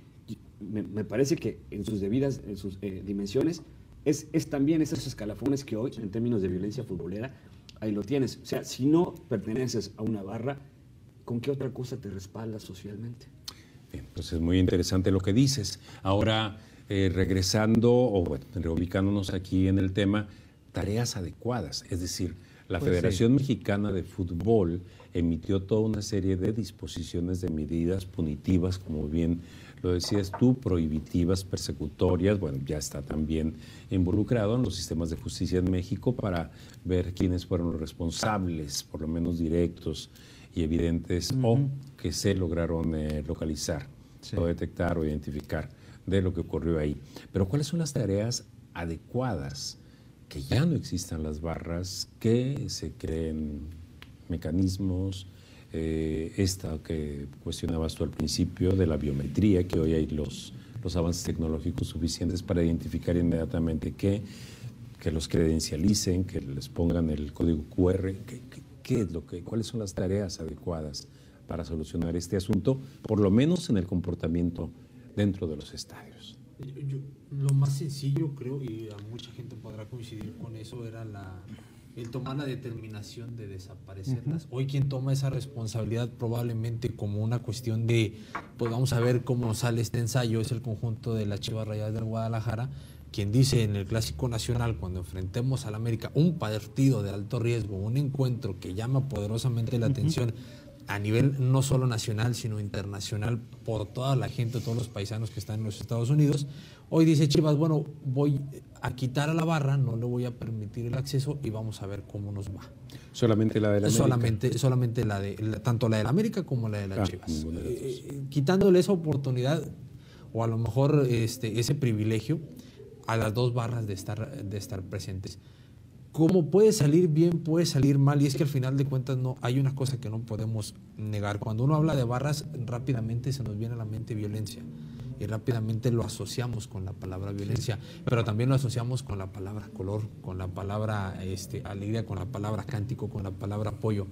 me, parece que en sus debidas en sus, eh, dimensiones es, es también esos escalafones que hoy, en términos de violencia futbolera, ahí lo tienes. O sea, si no perteneces a una barra, ¿con qué otra cosa te respaldas socialmente? Bien, pues es muy interesante lo que dices. Ahora, eh, regresando o bueno, reubicándonos aquí en el tema, tareas adecuadas, es decir, la Pues Federación Mexicana de Fútbol emitió toda una serie de disposiciones de medidas punitivas, como bien lo decías tú, prohibitivas, persecutorias, bueno, ya está también involucrado en los sistemas de justicia en México para ver quiénes fueron los responsables, por lo menos directos y evidentes, o que se lograron eh, localizar, Sí. o detectar o identificar de lo que ocurrió ahí. Pero ¿cuáles son las tareas adecuadas? Que ya no existan las barras, que se creen mecanismos, eh, esta que cuestionabas tú al principio de la biometría, que hoy hay los, los avances tecnológicos suficientes para identificar inmediatamente que, que los credencialicen, que les pongan el código QR, ¿qué, qué- qué es lo que, cuáles son las tareas adecuadas para solucionar este asunto, por lo menos en el comportamiento dentro de los estadios. Yo- yo- lo más sencillo, creo, y a mucha gente podrá coincidir con eso, era la, el tomar la determinación de desaparecerlas. Hoy quien toma esa responsabilidad probablemente como una cuestión de, pues vamos a ver cómo sale este ensayo, es el conjunto de las Chivas Rayadas del Guadalajara, quien dice en el Clásico Nacional, cuando enfrentemos al América, un partido de alto riesgo, un encuentro que llama poderosamente la atención a nivel no solo nacional, sino internacional, por toda la gente, todos los paisanos que están en los Estados Unidos. Hoy dice Chivas, bueno, voy a quitar a la barra, no le voy a permitir el acceso y vamos a ver cómo nos va. Solamente la de la América. Solamente, solamente la de, la- tanto la de la América como la de las Ah, Chivas. las Eh, eh, quitándole esa oportunidad, o a lo mejor este, ese privilegio, a las dos barras de estar, de estar presentes. Como puede salir bien, puede salir mal, y es que al final de cuentas no hay una cosa que no podemos negar. Cuando uno habla de barras, rápidamente se nos viene a la mente violencia. Y rápidamente lo asociamos con la palabra violencia, pero también lo asociamos con la palabra color, con la palabra este, alegría, con la palabra cántico, con la palabra apoyo.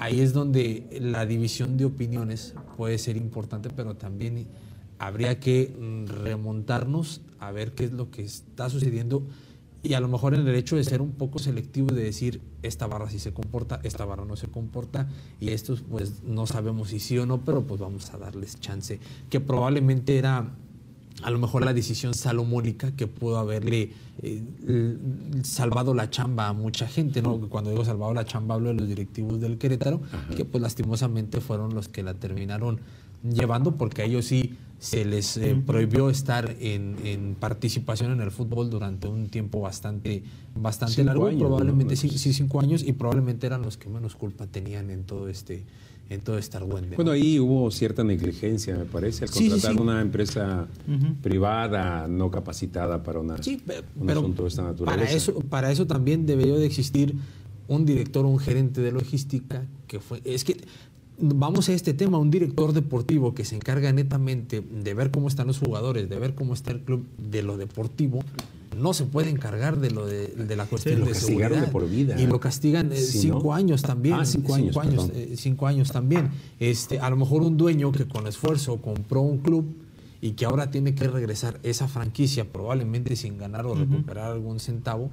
Ahí es donde la división de opiniones puede ser importante, pero también habría que mm, remontarnos a ver qué es lo que está sucediendo y a lo mejor en el hecho de ser un poco selectivo de decir esta barra sí se comporta, esta barra no se comporta y estos pues no sabemos si sí o no, pero pues vamos a darles chance, que probablemente era a lo mejor la decisión salomónica que pudo haberle eh, salvado la chamba a mucha gente, ¿no? Cuando digo salvado la chamba hablo de los directivos del Querétaro, que pues lastimosamente fueron los que la terminaron llevando porque ellos sí se les eh, prohibió estar en, en participación en el fútbol durante un tiempo bastante, bastante Cinco largo, probablemente sí, sí, cinco años, y probablemente eran los que menos culpa tenían en todo este, en todo este argüende. Bueno, ahí hubo cierta negligencia, me parece, al Sí, sí, contratar sí. una empresa privada no capacitada para una, un asunto de esta naturaleza. para eso, para eso también debería de existir un director o un gerente de logística que fue. Es que vamos a este tema, un director deportivo que se encarga netamente de ver cómo están los jugadores, de ver cómo está el club de lo deportivo. No se puede encargar de lo de, de la cuestión lo de seguridad. de por vida. Y lo castigan eh, cinco ¿no? años también. Ah, cinco años, eh, cinco años también. Este, a lo mejor un dueño que con esfuerzo compró un club y que ahora tiene que regresar esa franquicia probablemente sin ganar o recuperar algún centavo,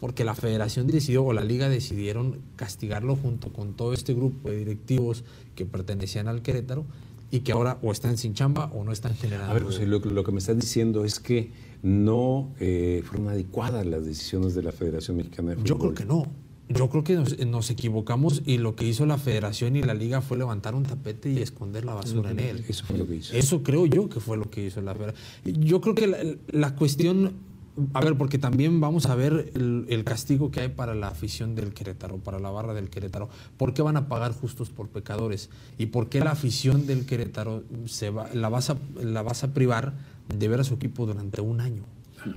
porque la federación decidió o la liga decidieron castigarlo junto con todo este grupo de directivos que pertenecían al Querétaro y que ahora o están sin chamba o no están generando. A ver, José, lo, lo que me estás diciendo es que no eh, fueron adecuadas las decisiones de la Federación Mexicana de Fútbol. Yo creo que no. Yo creo que nos, nos equivocamos y lo que hizo la federación y la liga fue levantar un tapete y esconder la basura en él. Eso fue lo que hizo. Eso creo yo que fue lo que hizo la federación. Yo creo que la, la cuestión, a ver, porque también vamos a ver el, castigo que hay para la afición del Querétaro, para la barra del Querétaro. ¿Por qué van a pagar justos por pecadores? ¿Y por qué la afición del Querétaro se va, la, vas a, la vas a privar de ver a su equipo durante un año?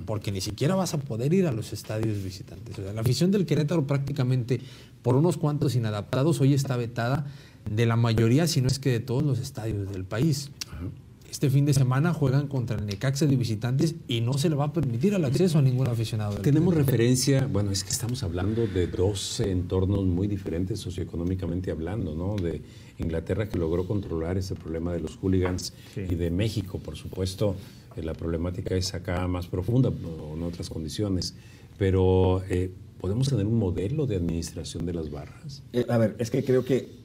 Porque ni siquiera vas a poder ir a los estadios visitantes. O sea, la afición del Querétaro prácticamente, por unos cuantos inadaptados, hoy está vetada de la mayoría, si no es que de todos los estadios del país. Este fin de semana juegan contra el Necaxa de visitantes y no se le va a permitir el acceso a ningún aficionado. Tenemos referencia, bueno, es que estamos hablando de dos entornos muy diferentes socioeconómicamente hablando, ¿no? De Inglaterra que logró controlar ese problema de los hooligans y de México, por supuesto, eh, la problemática es acá más profunda o en otras condiciones, pero eh, ¿podemos tener un modelo de administración de las barras? Eh, a ver, es que creo que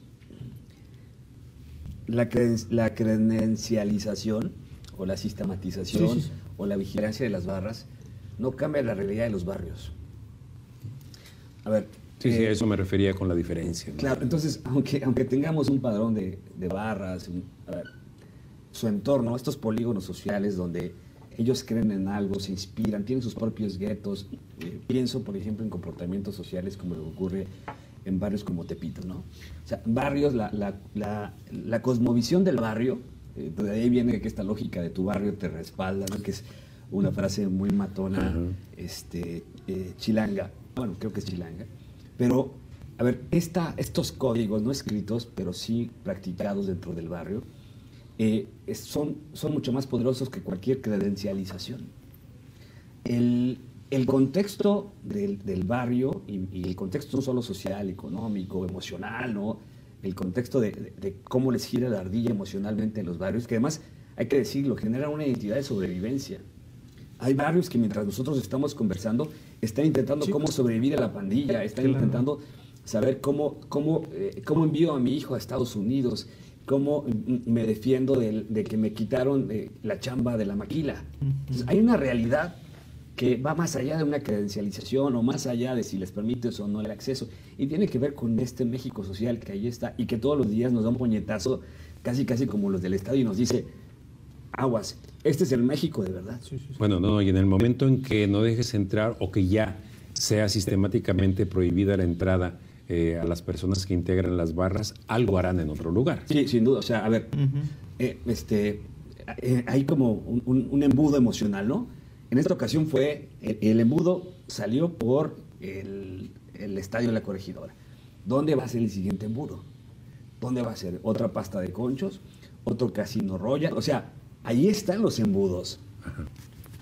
la, la credencialización o la sistematización o la vigilancia de las barras no cambia la realidad de los barrios. A ver. Sí, sí, a eh, eso me refería con la diferencia. Claro, entonces, aunque, aunque tengamos un padrón de, barras, su entorno, estos polígonos sociales donde ellos creen en algo, se inspiran, tienen sus propios guetos. Eh, pienso, por ejemplo, en comportamientos sociales como lo que ocurre en barrios como Tepito, ¿no? O sea, barrios, la, la, la, cosmovisión del barrio, eh, de ahí viene que esta lógica de tu barrio te respalda, ¿no? Que es una frase muy matona, este, eh, chilanga, bueno, creo que es chilanga, pero, a ver, esta, estos códigos no escritos, pero sí practicados dentro del barrio, eh, son, son mucho más poderosos que cualquier credencialización. El, el contexto del, del barrio y, el contexto no solo social, económico, emocional, ¿no? el contexto de, de, cómo les gira la ardilla emocionalmente en los barrios, que además, hay que decirlo, genera una identidad de sobrevivencia. Hay barrios que mientras nosotros estamos conversando, están intentando cómo sobrevivir a la pandilla, están intentando saber cómo, cómo, eh, cómo envío a mi hijo a Estados Unidos, cómo me defiendo de, que me quitaron eh, la chamba de la maquila. hay una realidad que va más allá de una credencialización o más allá de si les permites o no el acceso. Y tiene que ver con este México social que ahí está y que todos los días nos da un puñetazo, casi casi como los del Estado, y nos dice, aguas, este es el México de verdad. Bueno, no, y en el momento en que no dejes entrar o que ya sea sistemáticamente prohibida la entrada eh, a las personas que integran las barras, algo harán en otro lugar. Sí, sin duda. O sea, a ver, eh, este, eh, hay como un embudo emocional, ¿no? En esta ocasión fue, el, embudo salió por el, estadio de la corregidora. ¿Dónde va a ser el siguiente embudo? ¿Dónde va a ser? ¿Otra pasta de conchos? ¿Otro casino Royal? O sea, ahí están los embudos.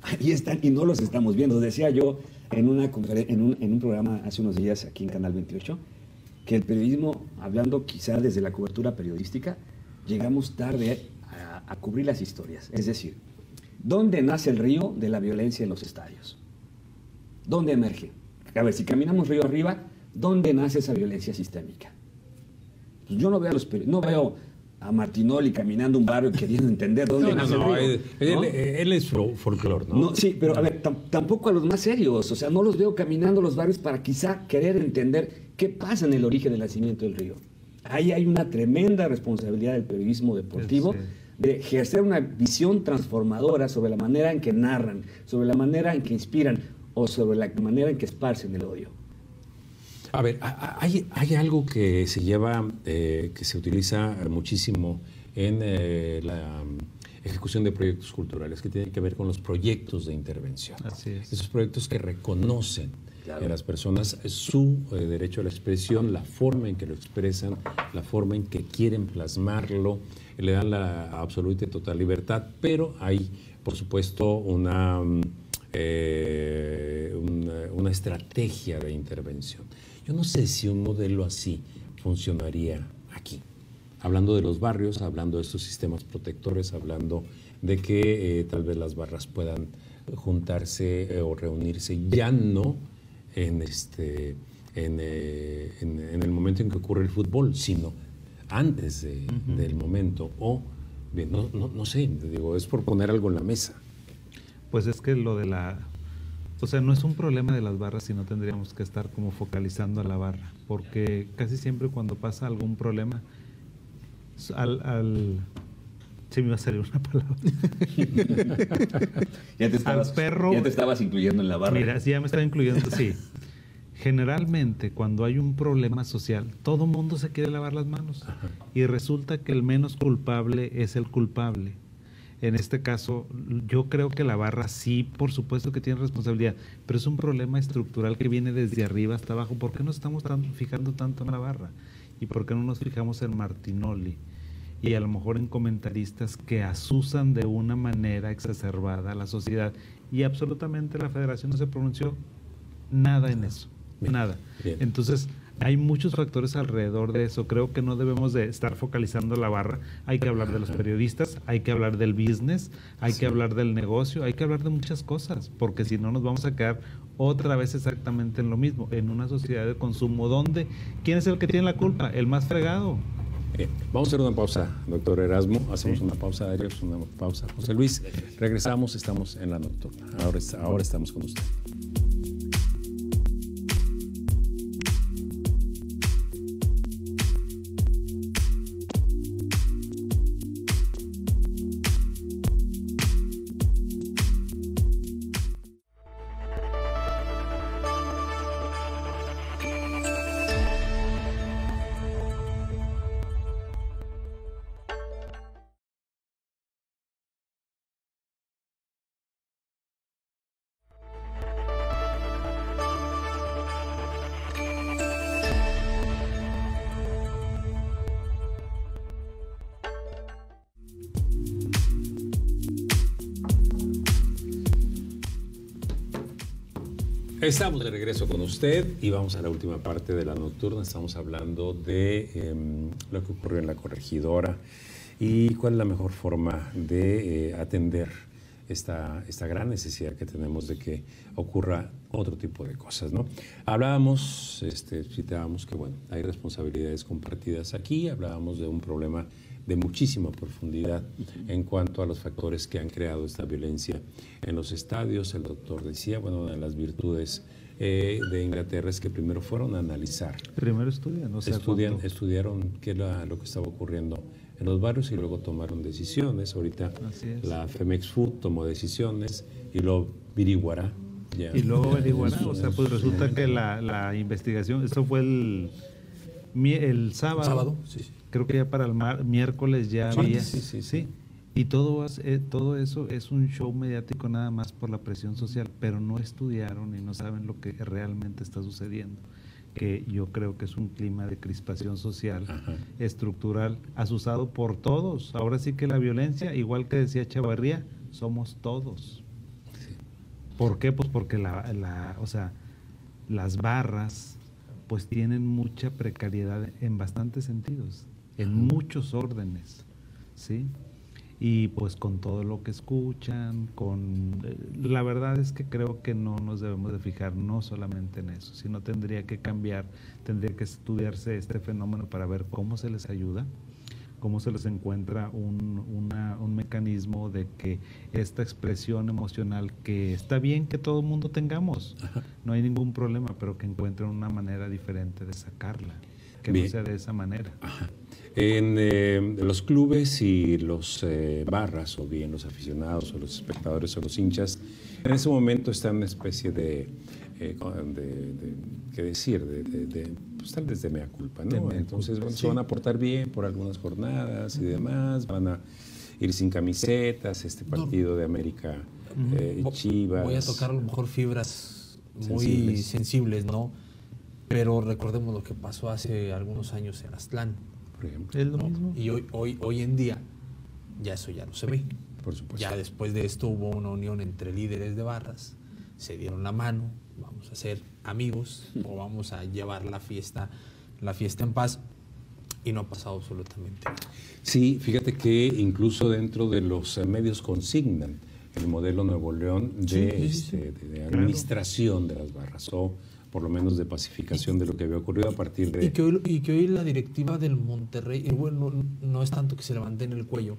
Ahí están y no los estamos viendo. Decía yo en, una en, un, en un programa hace unos días aquí en Canal 28 que el periodismo, hablando quizá desde la cobertura periodística, llegamos tarde a cubrir las historias. Es decir, ¿Dónde nace el río de la violencia en los estadios? ¿Dónde emerge? A ver, si caminamos río arriba, ¿dónde nace esa violencia sistémica? Pues yo no veo a los no veo a Martinoli caminando un barrio queriendo entender dónde nace el río. Él, es folclore, ¿no? ¿no? Sí, pero a ver, tampoco a los más serios. O sea, no los veo caminando los barrios para quizá querer entender qué pasa en el origen del nacimiento del río. Ahí hay una tremenda responsabilidad del periodismo deportivo de ejercer una visión transformadora sobre la manera en que narran, sobre la manera en que inspiran o sobre la manera en que esparcen el odio. A ver, hay, hay algo que se lleva, eh, que se utiliza muchísimo en eh, la ejecución de proyectos culturales, que tiene que ver con los proyectos de intervención. Así es. Esos proyectos que reconocen a las personas su eh, derecho a la expresión, la forma en que lo expresan, la forma en que quieren plasmarlo, le dan la absoluta y total libertad, pero hay, por supuesto, una, mm, eh, una, estrategia de intervención. Yo no sé si un modelo así funcionaría aquí. Hablando de los barrios, hablando de estos sistemas protectores, hablando de que eh, tal vez las barras puedan juntarse o reunirse ya no en, este, en, eh, en, el momento en que ocurre el fútbol, sino antes del momento. O, bien, no, no, no sé, digo, es por poner algo en la mesa. Pues es que lo de la o sea, no es un problema de las barras, sino tendríamos que estar como focalizando a la barra, porque casi siempre cuando pasa algún problema, al, al se me iba a salir una palabra. <laughs> ya, te estabas, perro, ya te estabas incluyendo en la barra. Mira, sí, ya me estaba incluyendo, sí. Generalmente, cuando hay un problema social, todo mundo se quiere lavar las manos. Y resulta que el menos culpable es el culpable. En este caso, yo creo que la barra sí, por supuesto que tiene responsabilidad, pero es un problema estructural que viene desde arriba hasta abajo. ¿Por qué no estamos fijando tanto en la barra? ¿Y por qué no nos fijamos en Martinoli? y a lo mejor en comentaristas que asusan de una manera exacerbada a la sociedad. Y absolutamente la federación no se pronunció nada en eso, nada. Entonces, hay muchos factores alrededor de eso. Creo que no debemos de estar focalizando la barra. Hay que hablar de los periodistas, hay que hablar del business, hay que hablar del negocio, hay que hablar de muchas cosas, porque si no nos vamos a quedar otra vez exactamente en lo mismo, en una sociedad de consumo donde, ¿quién es el que tiene la culpa? El más fregado Bien, vamos a hacer una pausa, doctor Erasmo. Hacemos una pausa, una pausa. José Luis, regresamos, estamos en la nocturna. Ahora, ahora estamos con usted. Estamos de regreso con usted y vamos a la última parte de la nocturna. Estamos hablando de em, lo que ocurrió en la corregidora y cuál es la mejor forma de eh, atender esta, esta gran necesidad que tenemos de que ocurra otro tipo de cosas. ¿no? Hablábamos, este, citábamos que bueno, hay responsabilidades compartidas aquí, hablábamos de un problema de muchísima profundidad en cuanto a los factores que han creado esta violencia en los estadios. El doctor decía, bueno, una de las virtudes eh, de Inglaterra es que primero fueron a analizar, Primero estudian, o sea, estudian, cuando- estudiaron qué era lo que estaba ocurriendo en los barrios y luego tomaron decisiones. Ahorita la Femex Food tomó decisiones y lo averiguará. ya. Y luego averiguará, En o sea, pues su resulta que la, la investigación, esto fue el, el sábado, Sábado, sí, sí. Creo que ya para el mar- miércoles ya Sí, había, sí, sí, sí. Y todo, eh, todo eso es un show mediático nada más por la presión social, pero no estudiaron y no saben lo que realmente está sucediendo, que yo creo que es un clima de crispación social Ajá. estructural asusado por todos. Ahora sí que la violencia, igual que decía Chavarría, somos todos. ¿Por qué? Pues porque la, la- o sea, las barras pues tienen mucha precariedad en bastantes sentidos, en muchos órdenes, ¿sí? Y pues con todo lo que escuchan, con eh, la verdad es que creo que no nos debemos de fijar no solamente en eso, sino tendría que cambiar, tendría que estudiarse este fenómeno para ver cómo se les ayuda, cómo se les encuentra un, una- un mecanismo de que esta expresión emocional, que está bien que todo el mundo tengamos, no hay ningún problema, pero que encuentren una manera diferente de sacarla, que Bien. no sea de esa manera. En eh, los clubes y los eh, barras, o bien los aficionados, o los espectadores, o los hinchas, en ese momento está una especie de, eh, con- de, de- ¿qué decir? De, de, de, pues tal vez de mea culpa, ¿no? mea Entonces, culpa, bueno, se sí. van a portar bien por algunas jornadas y demás, van a ir sin camisetas, este partido de América eh, Chivas. Voy a tocar a lo mejor fibras muy Sensibles. sensibles, ¿no? Pero recordemos lo que pasó hace algunos años en Aztlán. por ejemplo, Es lo ¿no? mismo. Y hoy, hoy, hoy en día ya eso ya no se ve. por supuesto. Ya después de esto hubo una unión entre líderes de barras, se dieron la mano, vamos a ser amigos o vamos a llevar la fiesta, la fiesta en paz y no ha pasado absolutamente nada. Sí, fíjate que incluso dentro de los medios consignan el modelo Nuevo León de, Sí, sí, sí, este, de- de administración de las barras o por lo menos de pacificación de lo que había ocurrido a partir de... Y que, hoy, y que hoy la directiva del Monterrey, y bueno, no, es tanto que se levanten el cuello,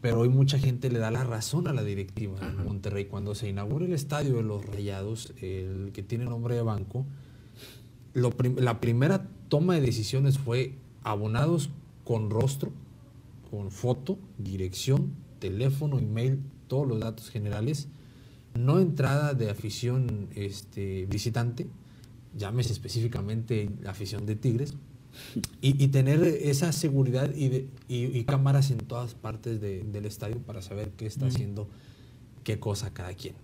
pero hoy mucha gente le da la razón a la directiva del Monterrey. Cuando se inaugura el estadio de los Rayados, el que tiene nombre de banco, lo prim- la primera toma de decisiones fue abonados con rostro, con foto, dirección, teléfono, email, todos los datos generales, no entrada de afición este, visitante, llámese específicamente la afición de Tigres, y, y tener esa seguridad y, de- y- y cámaras en todas partes de- del estadio para saber qué está haciendo, qué cosa cada quien.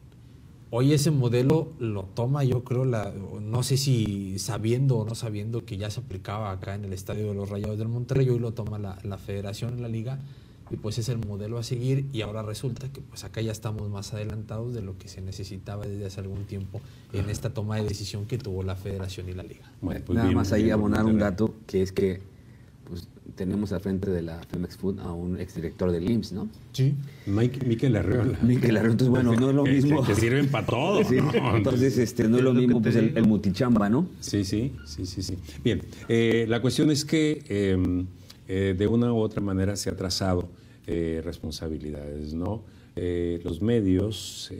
Hoy ese modelo lo toma, yo creo, la, no sé si sabiendo o no sabiendo que ya se aplicaba acá en el estadio de los Rayados del Monterrey, hoy lo toma la, la federación en la liga y pues es el modelo a seguir y ahora resulta que pues acá ya estamos más adelantados de lo que se necesitaba desde hace algún tiempo en esta toma de decisión que tuvo la federación y la liga. Bueno, pues Nada bien, más ahí bien abonar un dato, que es que pues, tenemos al frente de la Femex Food a un exdirector del IMSS, ¿no? Sí. Mike, Miquel Arreola. Miquel Arreola, entonces, bueno, no es lo Que- mismo. Que, que sirven para todo. <laughs> Sí, ¿no? entonces, este, no es lo mismo pues, el, el mutichamba, ¿no? Sí, sí, sí, sí, sí. Bien, eh, la cuestión es que eh, eh, de una u otra manera se ha trazado eh, responsabilidades, ¿no? Eh, los medios,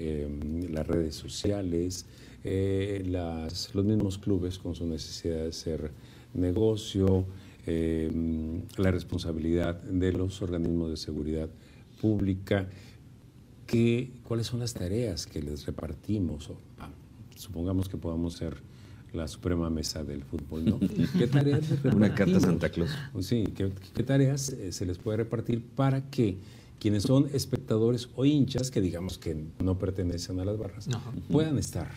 las redes sociales, los mismos clubes con su necesidad de ser negocio, la responsabilidad de los organismos de seguridad pública, que, cuáles son las tareas que les repartimos. Ah, supongamos que podamos ser la suprema mesa del fútbol, ¿no? <laughs> ¿Qué tareas Una carta Santa Claus. Sí, ¿qué, tareas eh, se les puede repartir para que quienes son espectadores o hinchas, que digamos que no pertenecen a las barras, puedan estar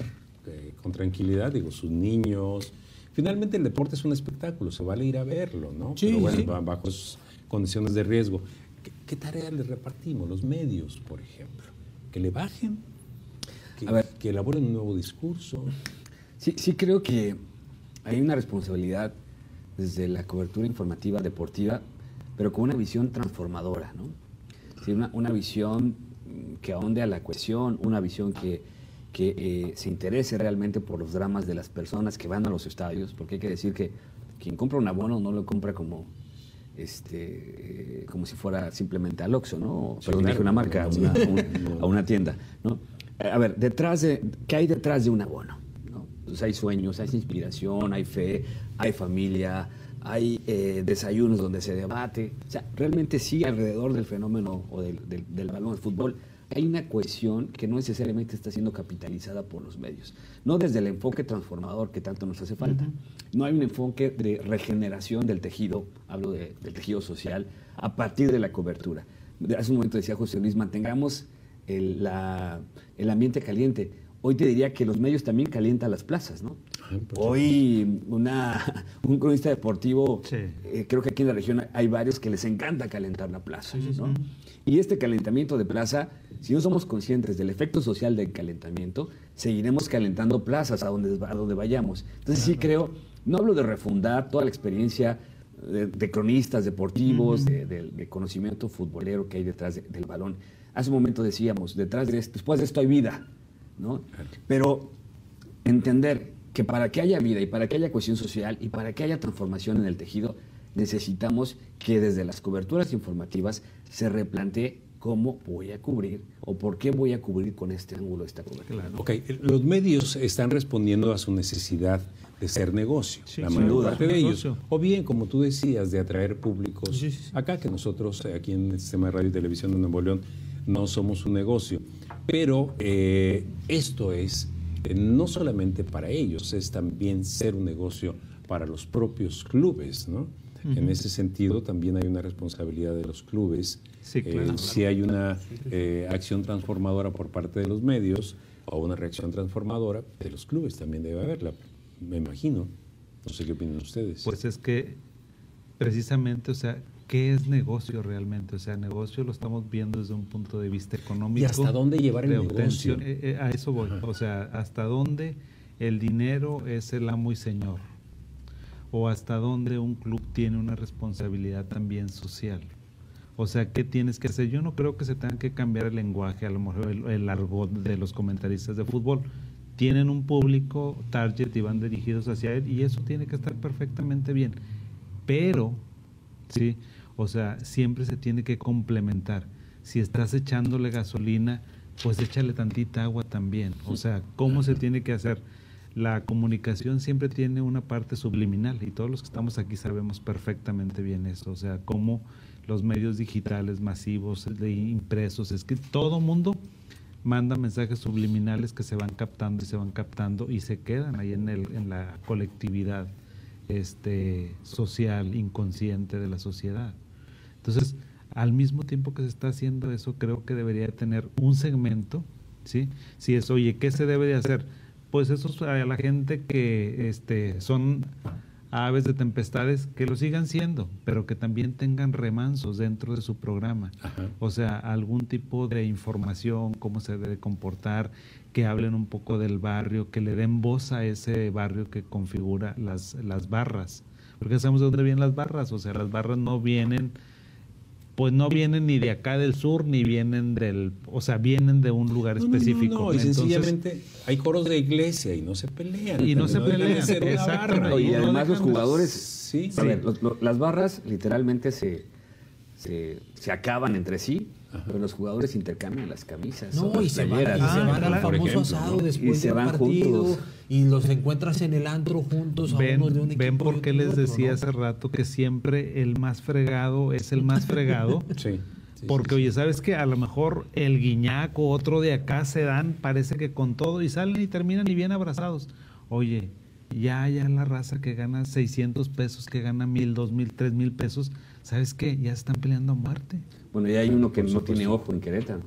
eh, con tranquilidad, digo, sus niños. Finalmente el deporte es un espectáculo, se vale ir a verlo, ¿no? Sí, Pero bueno, bajo condiciones de riesgo. ¿Qué, ¿Qué, tareas les repartimos? Los medios, por ejemplo. Que le bajen, que, a ver, que elaboren un nuevo discurso. Sí, sí creo que hay una responsabilidad desde la cobertura informativa deportiva, pero con una visión transformadora, ¿no? una, visión que ahonde a la cohesión, una visión que, que eh, se interese realmente por los dramas de las personas que van a los estadios, porque hay que decir que quien compra un abono no lo compra como este, eh, como si fuera simplemente al Oxxo, ¿no? Perdón, dije una marca, a una tienda, ¿no? A ver, detrás de, ¿qué hay detrás de un abono? Hay sueños, hay inspiración, hay fe, hay familia, hay eh, desayunos donde se debate. O sea, realmente sí alrededor del fenómeno o del, balón de fútbol hay una cohesión que no necesariamente está siendo capitalizada por los medios. No desde el enfoque transformador que tanto nos hace falta. No hay un enfoque de regeneración del tejido, hablo del tejido social, a partir de la cobertura. Hace un momento decía José Luis, mantengamos el, el ambiente caliente Hoy te diría que los medios también calientan las plazas, ¿no? Hoy una, <laughs> un cronista deportivo, eh, creo que aquí en la región hay varios que les encanta calentar la plaza, ¿no? Y este calentamiento de plaza, si no somos conscientes del efecto social del calentamiento, seguiremos calentando plazas a donde, a donde vayamos. Entonces sí creo, no hablo de refundar toda la experiencia de, cronistas deportivos, de, conocimiento futbolero que hay detrás del balón. Hace un momento decíamos, detrás de esto, después de esto hay vida. ¿No? Pero entender que para que haya vida y para que haya cohesión social y para que haya transformación en el tejido, necesitamos que desde las coberturas informativas se replantee cómo voy a cubrir o por qué voy a cubrir con este ángulo esta cobertura. Ok, los medios están respondiendo a su necesidad de ser negocio, la mayor parte de ellos. O bien, como tú decías, de atraer públicos acá, que nosotros aquí en el sistema de radio y televisión de Nuevo León no somos un negocio. Pero eh, esto es eh, no solamente para ellos, es también ser un negocio para los propios clubes, ¿no? En ese sentido, también hay una responsabilidad de los clubes. Eh, si hay una acción transformadora por parte de los medios o una reacción transformadora, de los clubes también debe haberla, me imagino. No sé qué opinan ustedes. Pues es que precisamente, o sea, ¿qué es negocio realmente? O sea, negocio lo estamos viendo desde un punto de vista económico. ¿Y hasta dónde llevar el negocio? Eh, eh, a eso voy. O sea, hasta dónde el dinero es el amo y señor. O hasta dónde un club tiene una responsabilidad también social. O sea, ¿qué tienes que hacer? Yo no creo que se tenga que cambiar el lenguaje, a lo mejor el, el argot de los comentaristas de fútbol. Tienen un público target y van dirigidos hacia él y eso tiene que estar perfectamente bien. Pero, ¿sí? O sea, siempre se tiene que complementar. Si estás echándole gasolina, pues échale tantita agua también. O sea, ¿cómo se tiene que hacer? La comunicación siempre tiene una parte subliminal y todos los que estamos aquí sabemos perfectamente bien eso. O sea, cómo los medios digitales masivos, de impresos, es que todo mundo manda mensajes subliminales que se van captando y se van captando y se quedan ahí en, el, en la colectividad este, social, inconsciente de la sociedad. Entonces, al mismo tiempo que se está haciendo eso, creo que debería tener un segmento, ¿sí? Si es, oye, ¿qué se debe de hacer? Pues eso a la gente que este, son aves de tempestades, que lo sigan siendo, pero que también tengan remansos dentro de su programa. O sea, algún tipo de información, cómo se debe comportar, que hablen un poco del barrio, que le den voz a ese barrio que configura las, las barras. Porque sabemos de dónde vienen las barras, o sea, las barras no vienen pues no vienen ni de acá del sur, ni vienen del, o sea, vienen de un lugar No, no, no, específico. no, y Entonces, sencillamente hay coros de iglesia y no se pelean. Y no se pelean, exacto. y además los jugadores, Sí, a ver, los- los- las barras literalmente se, se, se acaban entre sí, pero los jugadores intercambian las camisas. No, las y se van, playeras. y se Ah, van al famoso ejemplo, asado ¿no? después Y se del van partido juntos. y los encuentras en el antro juntos a ven, unos de un equipo ven por qué les otro, decía ¿no? hace rato que siempre el más fregado es el más fregado. <laughs> Sí. sí, Porque, sí, oye, ¿sabes que A lo mejor el guiñac o otro de acá se dan, parece que con todo, y salen y terminan y bien abrazados. Oye, ya, ya la raza que gana 600 pesos, que gana mil, dos mil, tres mil pesos, ¿sabes qué? Ya están peleando a muerte. Bueno, ya hay uno que no tiene ojo en Querétaro.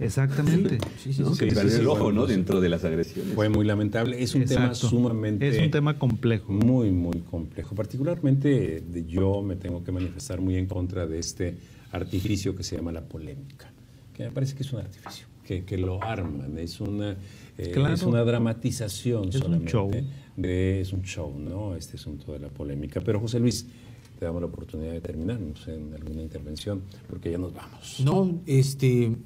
Exactamente. <laughs> Sí, sí, ¿no? sí. que sí, perdió sí, el ojo, ¿no? Dentro de las agresiones. Fue muy lamentable. Es un tema sumamente. Es un tema complejo. Muy, muy complejo. Particularmente yo me tengo que manifestar muy en contra de este artificio que se llama la polémica, que me parece que es un artificio, que, que lo arman, es una, eh, Claro. es una dramatización Es un solamente. show. De, es un show, ¿no? Este asunto de la polémica. Pero José Luis, te damos la oportunidad de terminar, no sé, en alguna intervención, porque ya nos vamos. No, este,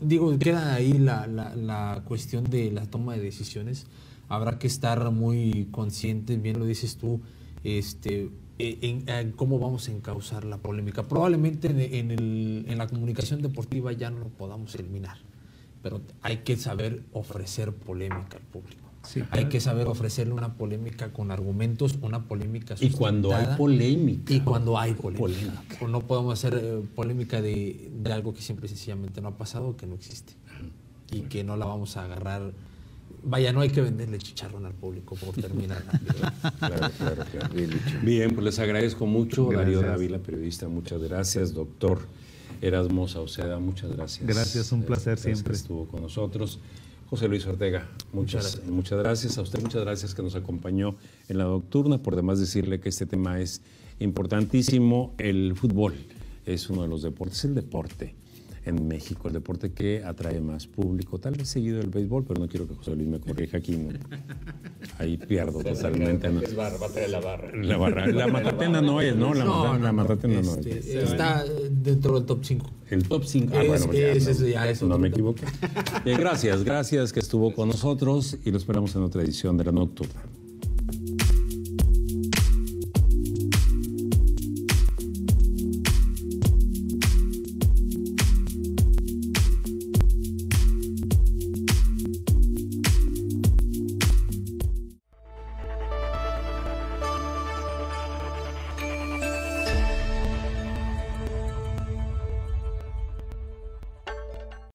digo, queda ahí la, la, cuestión de la toma de decisiones. Habrá que estar muy conscientes, bien lo dices tú, este, en, en cómo vamos a encauzar la polémica. Probablemente en, en el- en la comunicación deportiva ya no lo podamos eliminar, pero hay que saber ofrecer polémica al público. Sí, hay que saber ofrecerle una polémica con argumentos, una polémica Y cuando hay polémica. Y cuando hay polémica. Polémica. O no podemos hacer eh, polémica de, de algo que siempre y sencillamente no ha pasado que no existe. Y que no la vamos a agarrar. Vaya, no hay que venderle chicharrón al público por terminar. <laughs> Claro, claro, claro. Bien dicho. Bien, pues les agradezco mucho. Darío Gracias. Dávila, periodista, muchas gracias. Doctor Erasmo Sauceda, muchas gracias. Gracias, un placer Gracias que siempre. estuvo con nosotros. José Luis Ortega, muchas, muchas gracias. A usted muchas gracias que nos acompañó en la nocturna. Por demás decirle que este tema es importantísimo. El fútbol es uno de los deportes, el deporte en México, el deporte que atrae más público, tal vez seguido del béisbol, pero no quiero que José Luis me corrija aquí. no. Ahí pierdo totalmente. ¿no? la barra. La barra, la matatena no es, ¿no? La, mata- la matatena no es. Este, está dentro del top 5. El top 5. Ah, Es- bueno, pues ya, es- no, es- ya es no me equivoqué. <laughs> Eh, gracias, gracias que estuvo con nosotros y lo esperamos en otra edición de la Nocturna.